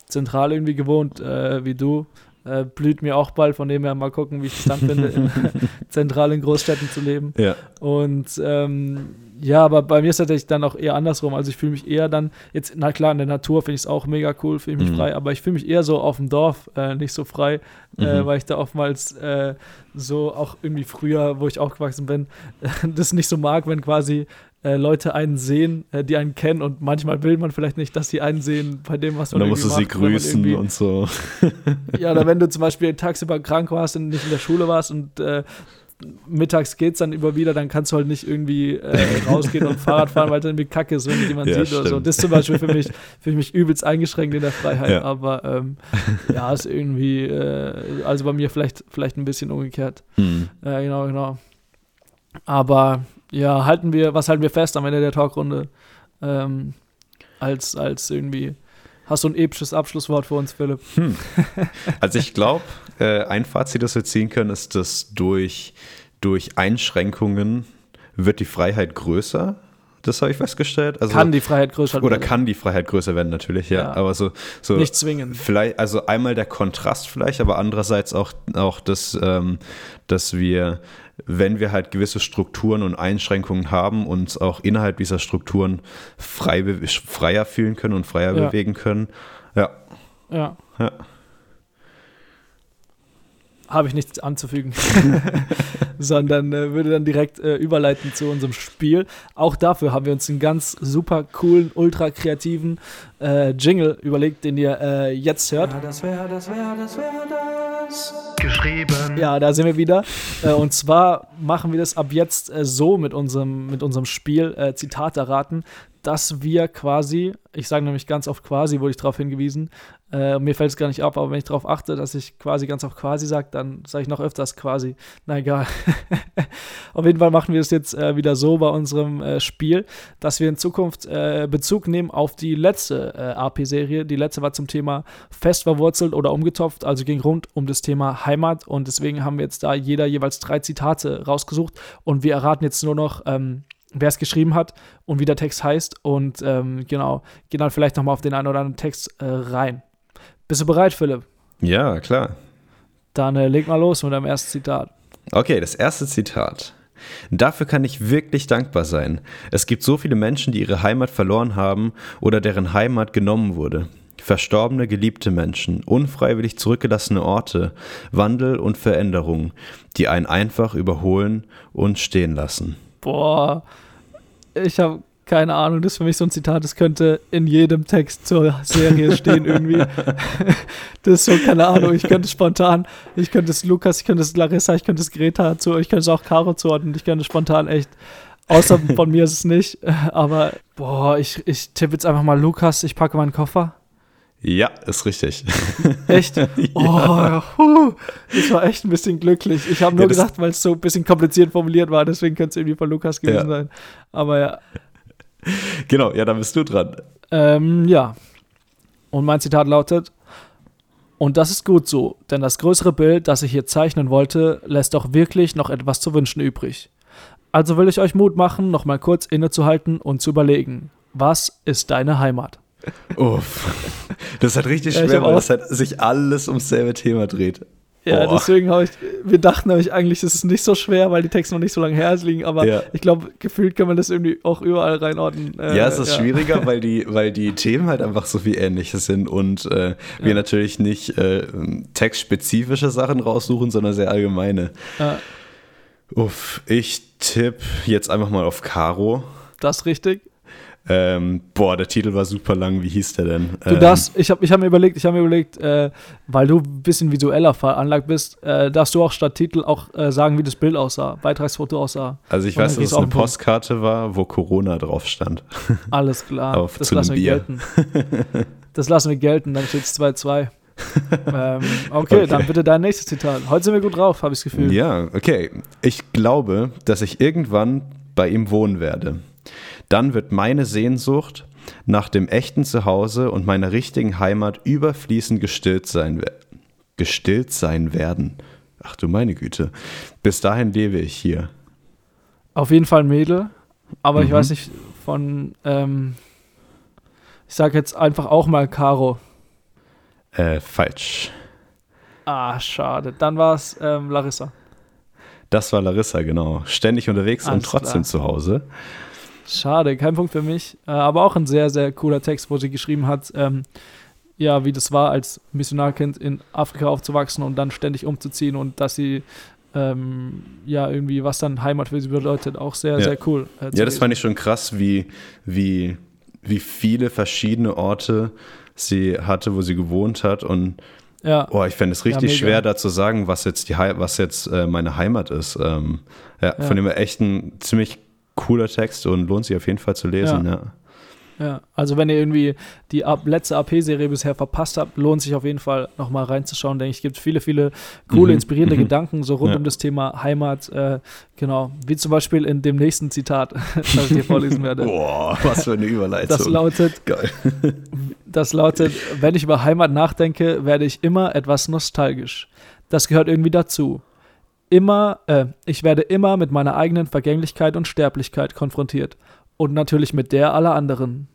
zentral irgendwie gewohnt äh, wie du. Äh, blüht mir auch bald, von dem her mal gucken, wie ich es dann finde, in zentralen Großstädten zu leben. Ja. Und ähm, ja, aber bei mir ist es tatsächlich dann auch eher andersrum. Also ich fühle mich eher dann, jetzt, na klar, in der Natur finde ich es auch mega cool, fühle mich mhm. frei, aber ich fühle mich eher so auf dem Dorf äh, nicht so frei, äh, mhm. äh, weil ich da oftmals äh, so auch irgendwie früher, wo ich aufgewachsen bin, das nicht so mag, wenn quasi äh, Leute einen sehen, äh, die einen kennen und manchmal will man vielleicht nicht, dass sie einen sehen bei dem, was man und dann musst du sie grüßen und so. ja, oder wenn du zum Beispiel tagsüber krank warst und nicht in der Schule warst und äh, mittags es dann über wieder, dann kannst du halt nicht irgendwie äh, rausgehen und Fahrrad fahren, weil dann irgendwie kacke ist, wenn jemand ja, sieht stimmt. oder so. Das ist zum Beispiel für mich, für mich übelst eingeschränkt in der Freiheit, ja. aber ähm, ja, ist irgendwie, äh, also bei mir vielleicht, vielleicht ein bisschen umgekehrt. Mhm. Äh, genau, genau. Aber ja, halten wir, was halten wir fest am Ende der Talkrunde? Ähm, als, als irgendwie. Hast du ein episches Abschlusswort für uns, Philipp? Hm. Also ich glaube, äh, ein Fazit, das wir ziehen können, ist, dass durch, durch Einschränkungen wird die Freiheit größer. Das habe ich festgestellt. Also, kann die Freiheit größer werden? Oder kann die Freiheit größer werden, natürlich, ja. ja. Aber so, so. Nicht zwingend. Vielleicht, also einmal der Kontrast vielleicht, aber andererseits auch, auch das, ähm, dass wir wenn wir halt gewisse Strukturen und Einschränkungen haben, uns auch innerhalb dieser Strukturen frei, freier fühlen können und freier ja. bewegen können. Ja. Ja. ja. Habe ich nichts anzufügen, sondern äh, würde dann direkt äh, überleiten zu unserem Spiel. Auch dafür haben wir uns einen ganz super coolen, ultra kreativen äh, Jingle überlegt, den ihr äh, jetzt hört. Ja, das wäre, das wäre, das wäre das geschrieben. Ja, da sind wir wieder. Äh, und zwar machen wir das ab jetzt äh, so mit unserem, mit unserem Spiel äh, Zitat erraten, dass wir quasi, ich sage nämlich ganz oft quasi, wurde ich darauf hingewiesen, äh, mir fällt es gar nicht ab, aber wenn ich darauf achte, dass ich quasi ganz oft quasi sage, dann sage ich noch öfters quasi. Na egal. auf jeden Fall machen wir es jetzt äh, wieder so bei unserem äh, Spiel, dass wir in Zukunft äh, Bezug nehmen auf die letzte äh, AP-Serie. Die letzte war zum Thema fest verwurzelt oder umgetopft, also ging rund um das Thema Heimat und deswegen haben wir jetzt da jeder jeweils drei Zitate rausgesucht und wir erraten jetzt nur noch, ähm, wer es geschrieben hat und wie der Text heißt und ähm, genau, gehen dann vielleicht nochmal auf den einen oder anderen Text äh, rein. Bist du bereit, Philipp? Ja, klar. Dann äh, leg mal los mit deinem ersten Zitat. Okay, das erste Zitat. Dafür kann ich wirklich dankbar sein. Es gibt so viele Menschen, die ihre Heimat verloren haben oder deren Heimat genommen wurde. Verstorbene, geliebte Menschen, unfreiwillig zurückgelassene Orte, Wandel und Veränderungen, die einen einfach überholen und stehen lassen. Boah, ich habe keine Ahnung, das ist für mich so ein Zitat, das könnte in jedem Text zur Serie stehen irgendwie. das ist so, keine Ahnung, ich könnte spontan, ich könnte es Lukas, ich könnte es Larissa, ich könnte es Greta zu, ich könnte es auch Caro zuordnen, ich könnte spontan echt, außer von mir ist es nicht, aber boah, ich, ich tippe jetzt einfach mal Lukas, ich packe meinen Koffer. Ja, ist richtig. Echt? ja. Oh, puh, ich war echt ein bisschen glücklich. Ich habe nur ja, gesagt, weil es so ein bisschen kompliziert formuliert war, deswegen könnte es irgendwie von Lukas gewesen ja. sein. Aber ja. Genau, ja, dann bist du dran. Ähm, ja. Und mein Zitat lautet: Und das ist gut so, denn das größere Bild, das ich hier zeichnen wollte, lässt doch wirklich noch etwas zu wünschen übrig. Also will ich euch Mut machen, noch mal kurz innezuhalten und zu überlegen: Was ist deine Heimat? Uff. Das ist halt richtig schwer, ja, weil das halt sich alles ums selbe Thema dreht. Ja, Boah. deswegen habe ich, wir dachten nämlich eigentlich, ist es nicht so schwer, weil die Texte noch nicht so lange her liegen, aber ja. ich glaube, gefühlt kann man das irgendwie auch überall reinordnen. Äh, ja, es ist ja. schwieriger, weil die, weil die Themen halt einfach so viel ähnliches sind und äh, wir ja. natürlich nicht äh, textspezifische Sachen raussuchen, sondern sehr allgemeine. Uff, ich tippe jetzt einfach mal auf Caro. Das ist richtig. Ähm, boah, der Titel war super lang. Wie hieß der denn? Du darfst, ich habe ich hab mir überlegt, ich habe mir überlegt, äh, weil du ein bisschen visueller veranlagt bist, äh, darfst du auch statt Titel auch äh, sagen, wie das Bild aussah, Beitragsfoto aussah. Also ich weiß, dass es eine Postkarte war, wo Corona drauf stand. Alles klar. Auf, das lassen wir Bier. gelten. Das lassen wir gelten, dann steht es 2-2. ähm, okay, Okay. dann bitte dein nächstes Zitat. Heute sind wir gut drauf, habe ich das Gefühl. Ja, okay. Ich glaube, dass ich irgendwann bei ihm wohnen werde. Dann wird meine Sehnsucht nach dem echten Zuhause und meiner richtigen Heimat überfließend gestillt sein, gestillt sein werden. Ach du meine Güte. Bis dahin lebe ich hier. Auf jeden Fall ein Mädel, aber ich Mhm. weiß nicht von, ähm, ich sage jetzt einfach auch mal Caro. Äh, falsch. Ah, schade. Dann war es ähm, Larissa. Das war Larissa, genau. Ständig unterwegs und Alles trotzdem klar. zu Hause. Schade, kein Punkt für mich. Äh, aber auch ein sehr, sehr cooler Text, wo sie geschrieben hat, ähm, ja, wie das war, als Missionarkind in Afrika aufzuwachsen und dann ständig umzuziehen und dass sie, ähm, ja, irgendwie, was dann Heimat für sie bedeutet, auch sehr, Ja. sehr cool. äh, Ja, das fand ich schon krass, wie, wie, wie viele verschiedene Orte sie hatte, wo sie gewohnt hat. Und Ja, oh, ich fände es richtig mega. schwer, da zu sagen, was jetzt, die, was jetzt äh, meine Heimat ist. Ähm, ja, Ja. von dem echt ein ziemlich cooler Text und lohnt sich auf jeden Fall zu lesen. Ja. ja. Also, wenn ihr irgendwie die letzte AP-Serie bisher verpasst habt, lohnt sich auf jeden Fall nochmal reinzuschauen. Denke ich, gibt viele, viele coole, Mhm, inspirierende mhm. Gedanken so rund Ja. um das Thema Heimat. Äh, genau, wie zum Beispiel in dem nächsten Zitat, das ich dir vorlesen werde. Boah, was für eine Überleitung. Das lautet, Geil. das lautet, wenn ich über Heimat nachdenke, werde ich immer etwas nostalgisch. Das gehört irgendwie dazu. Immer, äh, ich werde immer mit meiner eigenen Vergänglichkeit und Sterblichkeit konfrontiert. Und natürlich mit der aller anderen.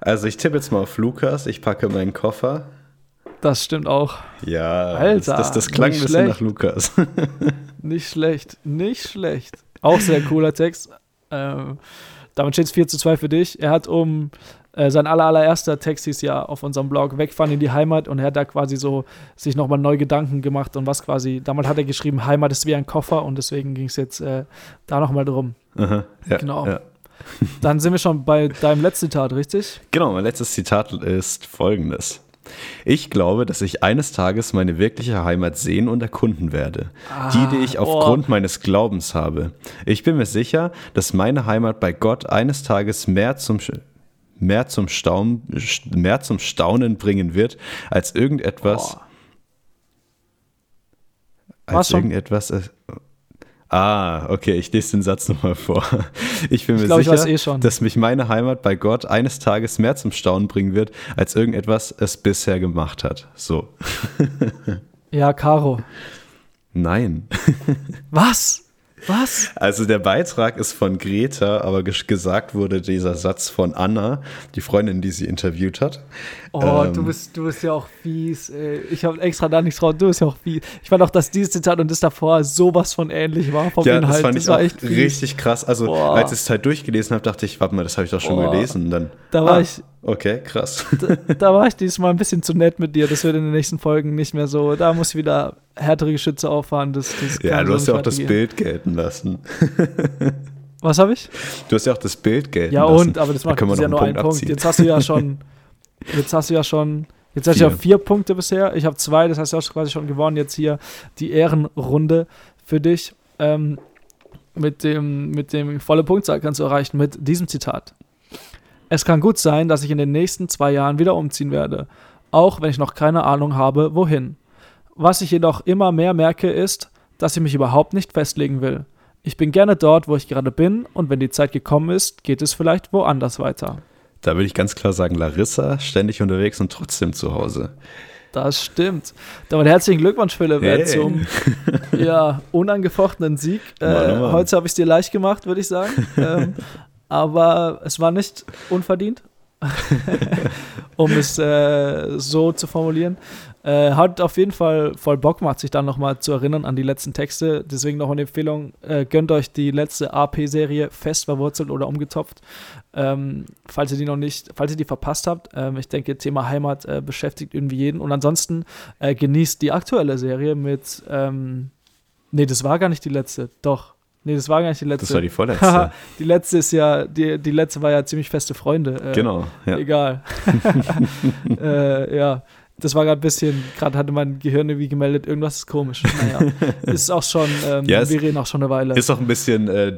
Also ich tippe jetzt mal auf Lukas, ich packe meinen Koffer. Das stimmt auch. Ja, Alter, das, das, das klang ein bisschen schlecht. nach Lukas. Nicht schlecht, nicht schlecht. Auch sehr cooler Text. Ähm, damit steht es 4 zu 2 für dich. Er hat um, äh, sein aller, allererster Text hieß ja auf unserem Blog, Wegfahren in die Heimat und er hat da quasi so sich nochmal neu Gedanken gemacht und was quasi, damals hat er geschrieben, Heimat ist wie ein Koffer und deswegen ging es jetzt äh, da nochmal drum. Aha, ja, Genau. Ja. Dann sind wir schon bei deinem letzten Zitat, richtig? Genau, mein letztes Zitat ist folgendes. Ich glaube, dass ich eines Tages meine wirkliche Heimat sehen und erkunden werde. die, die ich oh. aufgrund meines Glaubens habe. Ich bin mir sicher, dass meine Heimat bei Gott eines Tages mehr zum, mehr zum, Staun, mehr zum Staunen bringen wird, als irgendetwas. Boah. Als Was irgendetwas. äh, Ah, okay, ich lese den Satz nochmal vor. Ich bin mir Ich glaube, ich sicher, eh schon. dass mich meine Heimat bei Gott eines Tages mehr zum Staunen bringen wird, als irgendetwas es bisher gemacht hat. So. Ja, Caro. Nein. Was? Was? Also der Beitrag ist von Greta, aber ges- gesagt wurde dieser Satz von Anna, die Freundin, die sie interviewt hat. Oh, Ähm, du, bist, du bist ja auch fies. Ey. Ich habe extra da nichts drauf. Du bist ja auch fies. Ich fand auch, dass dieses Zitat und das davor sowas von ähnlich war vom Ja, Inhalt. das fand ich war auch echt fies. richtig krass. Also Boah. als ich es halt durchgelesen habe, dachte ich, warte mal, das habe ich doch schon Boah. gelesen. Dann, Da war ah, ich- Okay, krass. Da, da war ich diesmal ein bisschen zu nett mit dir. Das wird in den nächsten Folgen nicht mehr so. Da muss ich wieder härtere Geschütze auffahren. Das, das Ja, du hast ja auch das. Bild gelten lassen. Was habe ich? Du hast ja auch das Bild gelten Ja, lassen. und, aber das Da macht das ja nur einen Punkt abziehen. Jetzt hast du ja schon. Jetzt hast du ja schon. Jetzt hast du ja Vier. vier Punkte bisher. Ich habe zwei, das heißt, du hast quasi schon gewonnen. Jetzt hier die Ehrenrunde für dich. Ähm, mit dem, mit dem volle Punktzahl kannst du erreichen mit diesem Zitat. Es kann gut sein, dass ich in den nächsten zwei Jahren wieder umziehen werde, auch wenn ich noch keine Ahnung habe, wohin. Was ich jedoch immer mehr merke, ist, dass ich mich überhaupt nicht festlegen will. Ich bin gerne dort, wo ich gerade bin, und wenn die Zeit gekommen ist, geht es vielleicht woanders weiter. Da würde ich ganz klar sagen, Larissa, ständig unterwegs und trotzdem zu Hause. Das stimmt. Damit herzlichen Glückwunsch, Philipp, äh, Hey. zum ja, unangefochtenen Sieg. Äh, Mann, oh Mann. heute habe ich es dir leicht gemacht, würde ich sagen. ähm, aber es war nicht unverdient, um es äh, so zu formulieren. Äh, hat auf jeden Fall voll Bock gemacht, sich dann nochmal zu erinnern an die letzten Texte. Deswegen noch eine Empfehlung: äh, gönnt euch die letzte AP-Serie fest verwurzelt oder umgetopft. Ähm, falls ihr die noch nicht, falls ihr die verpasst habt, ähm, ich denke, Thema Heimat äh, beschäftigt irgendwie jeden. Und ansonsten äh, genießt die aktuelle Serie mit, ähm, nee, das war gar nicht die letzte, doch. Nee, das war gar nicht die letzte. Das war die vorletzte. die letzte ist ja, die, die letzte war ja ziemlich feste Freunde. Äh, genau, ja. Egal. äh, ja, das war gerade ein bisschen, gerade hatte mein Gehirn irgendwie gemeldet, irgendwas ist komisch. Naja, ist auch schon, ähm, ja, wir reden auch schon eine Weile. Ist auch ein bisschen äh,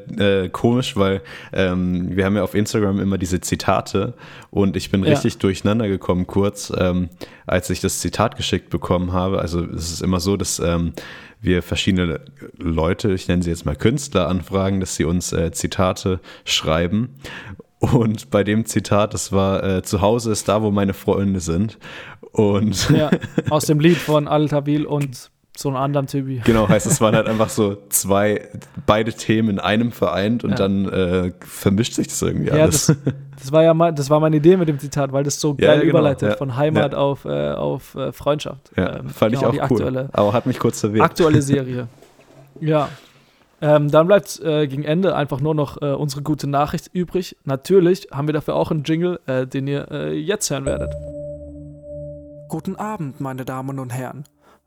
äh, komisch, weil ähm, wir haben ja auf Instagram immer diese Zitate und ich bin richtig ja. durcheinander gekommen kurz, ähm, als ich das Zitat geschickt bekommen habe. Also es ist immer so, dass ähm, wir verschiedene Leute, ich nenne sie jetzt mal Künstler, anfragen, dass sie uns äh, Zitate schreiben. Und bei dem Zitat, das war, äh, zu Hause ist da, wo meine Freunde sind. Und ja, aus dem Lied von Altabil und so einem anderen Typi. Genau, heißt, es waren halt einfach so zwei, beide Themen in einem vereint und ja. dann äh, vermischt sich das irgendwie alles. Ja, das, das, war ja mal, das war meine Idee mit dem Zitat, weil das so geil ja, genau, überleitet von Heimat auf, äh, auf äh, Freundschaft. Ja, ähm, fand genau, ich auch cool. Aktuelle, aber hat mich kurz verwirrt. Aktuelle Serie. ja. Ähm, dann bleibt äh, gegen Ende einfach nur noch äh, unsere gute Nachricht übrig. Natürlich haben wir dafür auch einen Jingle, äh, den ihr äh, jetzt hören werdet. Guten Abend, meine Damen und Herren.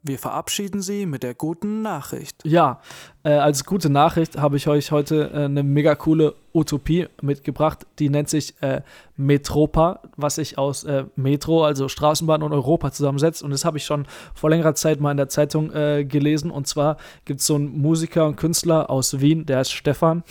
Wir verabschieden Sie mit der guten Nachricht. Ja, äh, als gute Nachricht habe ich euch heute äh, eine mega coole Utopie mitgebracht. Die nennt sich äh, Metropa, was sich aus äh, Metro, also Straßenbahn und Europa zusammensetzt. Und das habe ich schon vor längerer Zeit mal in der Zeitung äh, gelesen. Und zwar gibt es so einen Musiker und Künstler aus Wien, der heißt Stefan.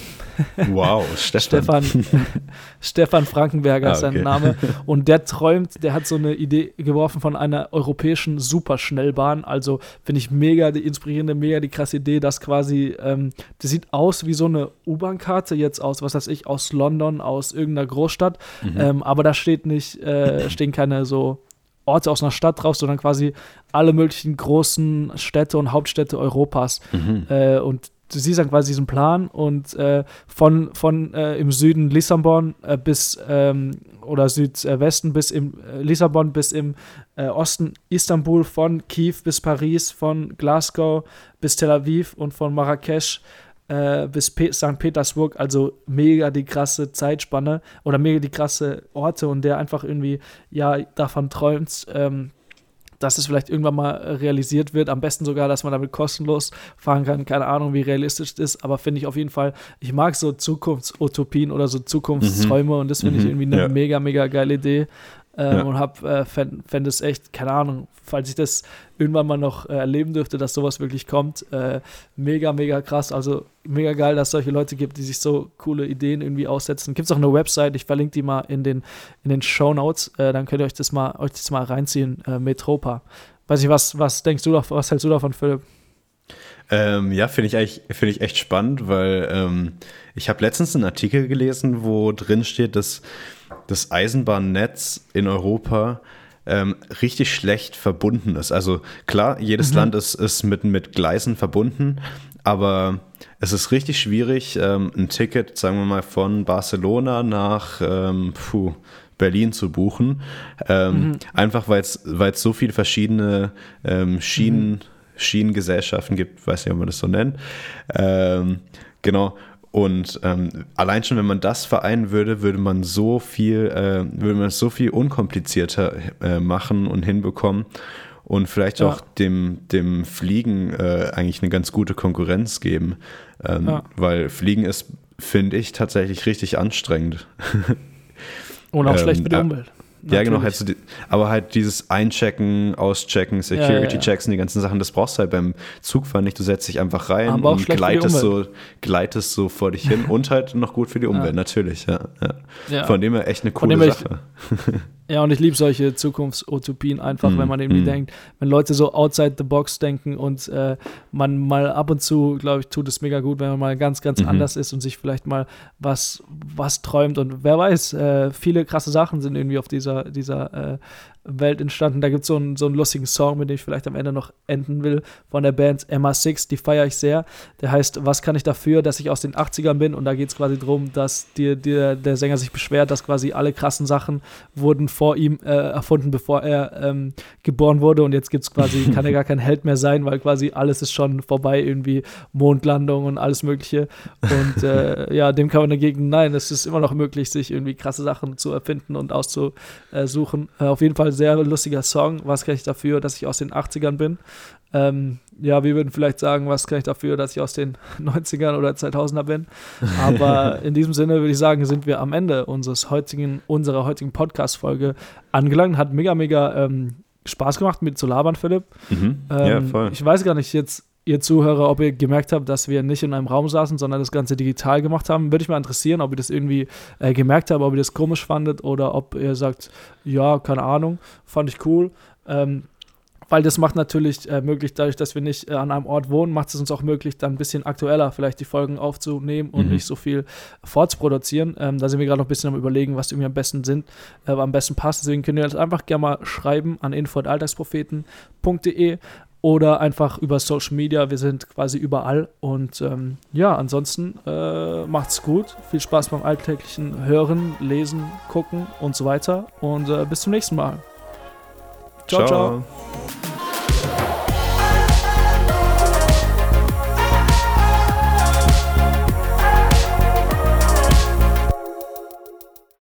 Wow, Stefan. Stefan, Stefan Frankenberger ah, ist sein Name. Und der träumt, der hat so eine Idee geworfen von einer europäischen Superschnellbahn. Also finde ich mega die inspirierende, mega die krasse Idee, dass quasi, ähm, das sieht aus wie so eine U-Bahn-Karte jetzt aus, was weiß ich, aus London, aus irgendeiner Großstadt. Mhm. Ähm, aber da steht nicht, äh, stehen keine so Orte aus einer Stadt drauf, sondern quasi alle möglichen großen Städte und Hauptstädte Europas. Mhm. Äh, und du siehst dann quasi diesen Plan und äh, von, von äh, im Süden Lissabon äh, bis ähm, oder Südwesten bis im äh, Lissabon bis im äh, Osten Istanbul, von Kiew bis Paris, von Glasgow bis Tel Aviv und von Marrakesch äh, bis Pe St. Petersburg, also mega die krasse Zeitspanne oder mega die krasse Orte und der einfach irgendwie ja davon träumt, ähm, dass es vielleicht irgendwann mal realisiert wird. Am besten sogar, dass man damit kostenlos fahren kann. Keine Ahnung, wie realistisch das ist, aber finde ich auf jeden Fall, ich mag so Zukunftsutopien oder so Zukunftsträume mhm. und das finde ich mhm. irgendwie eine ja. mega, mega geile Idee. Ähm, ja. Und hab, äh, fände es echt, keine Ahnung, falls ich das irgendwann mal noch äh, erleben dürfte, dass sowas wirklich kommt, äh, mega, mega krass. Also mega geil, dass es solche Leute gibt, die sich so coole Ideen irgendwie aussetzen. Gibt es auch eine Website, ich verlinke die mal in den, in den Show Notes, äh, dann könnt ihr euch das mal, euch das mal reinziehen, äh, Metropa. Weiß ich, was, was denkst du davon, was hältst du davon, Philipp? Ähm, ja, finde ich eigentlich finde ich echt spannend, weil ähm, ich habe letztens einen Artikel gelesen, wo drin steht, dass das Eisenbahnnetz in Europa ähm, richtig schlecht verbunden ist. Also klar, jedes mhm. Land ist, ist mit, mit Gleisen verbunden, aber es ist richtig schwierig, ähm, ein Ticket, sagen wir mal, von Barcelona nach ähm, puh, Berlin zu buchen. Ähm, mhm. Einfach weil es so viele verschiedene ähm, Schienen, mhm. Schienengesellschaften gibt, weiß nicht, ob man das so nennt. Ähm, genau. Und ähm, allein schon, wenn man das vereinen würde, würde man so viel, äh, würde man es so viel unkomplizierter äh, machen und hinbekommen und vielleicht ja. auch dem, dem Fliegen äh, eigentlich eine ganz gute Konkurrenz geben. Ähm, ja. Weil Fliegen ist, finde ich, tatsächlich richtig anstrengend. Und auch ähm, schlecht für die Umwelt. Ja, genau, halt so die, aber halt dieses Einchecken, Auschecken, Security-Checks ja, ja, und die ganzen Sachen, das brauchst du halt beim Zugfahren nicht. Du setzt dich einfach rein aber und gleitest so, gleitest so vor dich hin und halt noch gut für die Umwelt, natürlich, ja, Von dem her echt eine coole Sache. Ja, und ich liebe solche Zukunftsutopien einfach, mm, wenn man irgendwie mm. denkt, wenn Leute so outside the box denken und äh, man mal ab und zu, glaube ich, tut es mega gut, wenn man mal ganz, ganz mhm. anders ist und sich vielleicht mal was, was träumt. Und wer weiß, äh, viele krasse Sachen sind irgendwie auf dieser, dieser äh, Welt entstanden. Da gibt es so einen, so einen lustigen Song, mit dem ich vielleicht am Ende noch enden will, von der Band MA6, die feiere ich sehr. Der heißt Was kann ich dafür, dass ich aus den 80ern bin? Und da geht es quasi darum, dass dir, dir der Sänger sich beschwert, dass quasi alle krassen Sachen wurden vor ihm äh, erfunden, bevor er ähm, geboren wurde. Und jetzt gibt es quasi, kann er gar kein Held mehr sein, weil quasi alles ist schon vorbei, irgendwie Mondlandung und alles Mögliche. Und äh, ja, dem kann man dagegen, nein, es ist immer noch möglich, sich irgendwie krasse Sachen zu erfinden und auszusuchen. Äh, auf jeden Fall sehr lustiger Song. Was kann ich dafür, dass ich aus den 80ern bin? Ähm, ja, wir würden vielleicht sagen, was kann ich dafür, dass ich aus den 90ern oder 2000er bin. Aber in diesem Sinne würde ich sagen, sind wir am Ende unseres heutigen, unserer heutigen Podcast-Folge angelangt. Hat mega, mega ähm, Spaß gemacht, mit zu labern, Philipp. Mhm. Ähm, ja, voll. Ich weiß gar nicht jetzt, ihr Zuhörer, ob ihr gemerkt habt, dass wir nicht in einem Raum saßen, sondern das Ganze digital gemacht haben. Würde ich mal interessieren, ob ihr das irgendwie äh, gemerkt habt, ob ihr das komisch fandet oder ob ihr sagt, ja, keine Ahnung, fand ich cool. Ähm, weil das macht natürlich äh, möglich, dadurch, dass wir nicht äh, an einem Ort wohnen, macht es uns auch möglich, dann ein bisschen aktueller vielleicht die Folgen aufzunehmen und Mhm. nicht so viel vorzuproduzieren. Ähm, da sind wir gerade noch ein bisschen am überlegen, was irgendwie am besten sind, äh, am besten passt. Deswegen könnt ihr das einfach gerne mal schreiben an info.alltagspropheten.de oder einfach über Social Media. Wir sind quasi überall. Und ähm, ja, ansonsten äh, macht's gut. Viel Spaß beim alltäglichen Hören, Lesen, Gucken und so weiter. Und äh, bis zum nächsten Mal. ciao. ciao. ciao.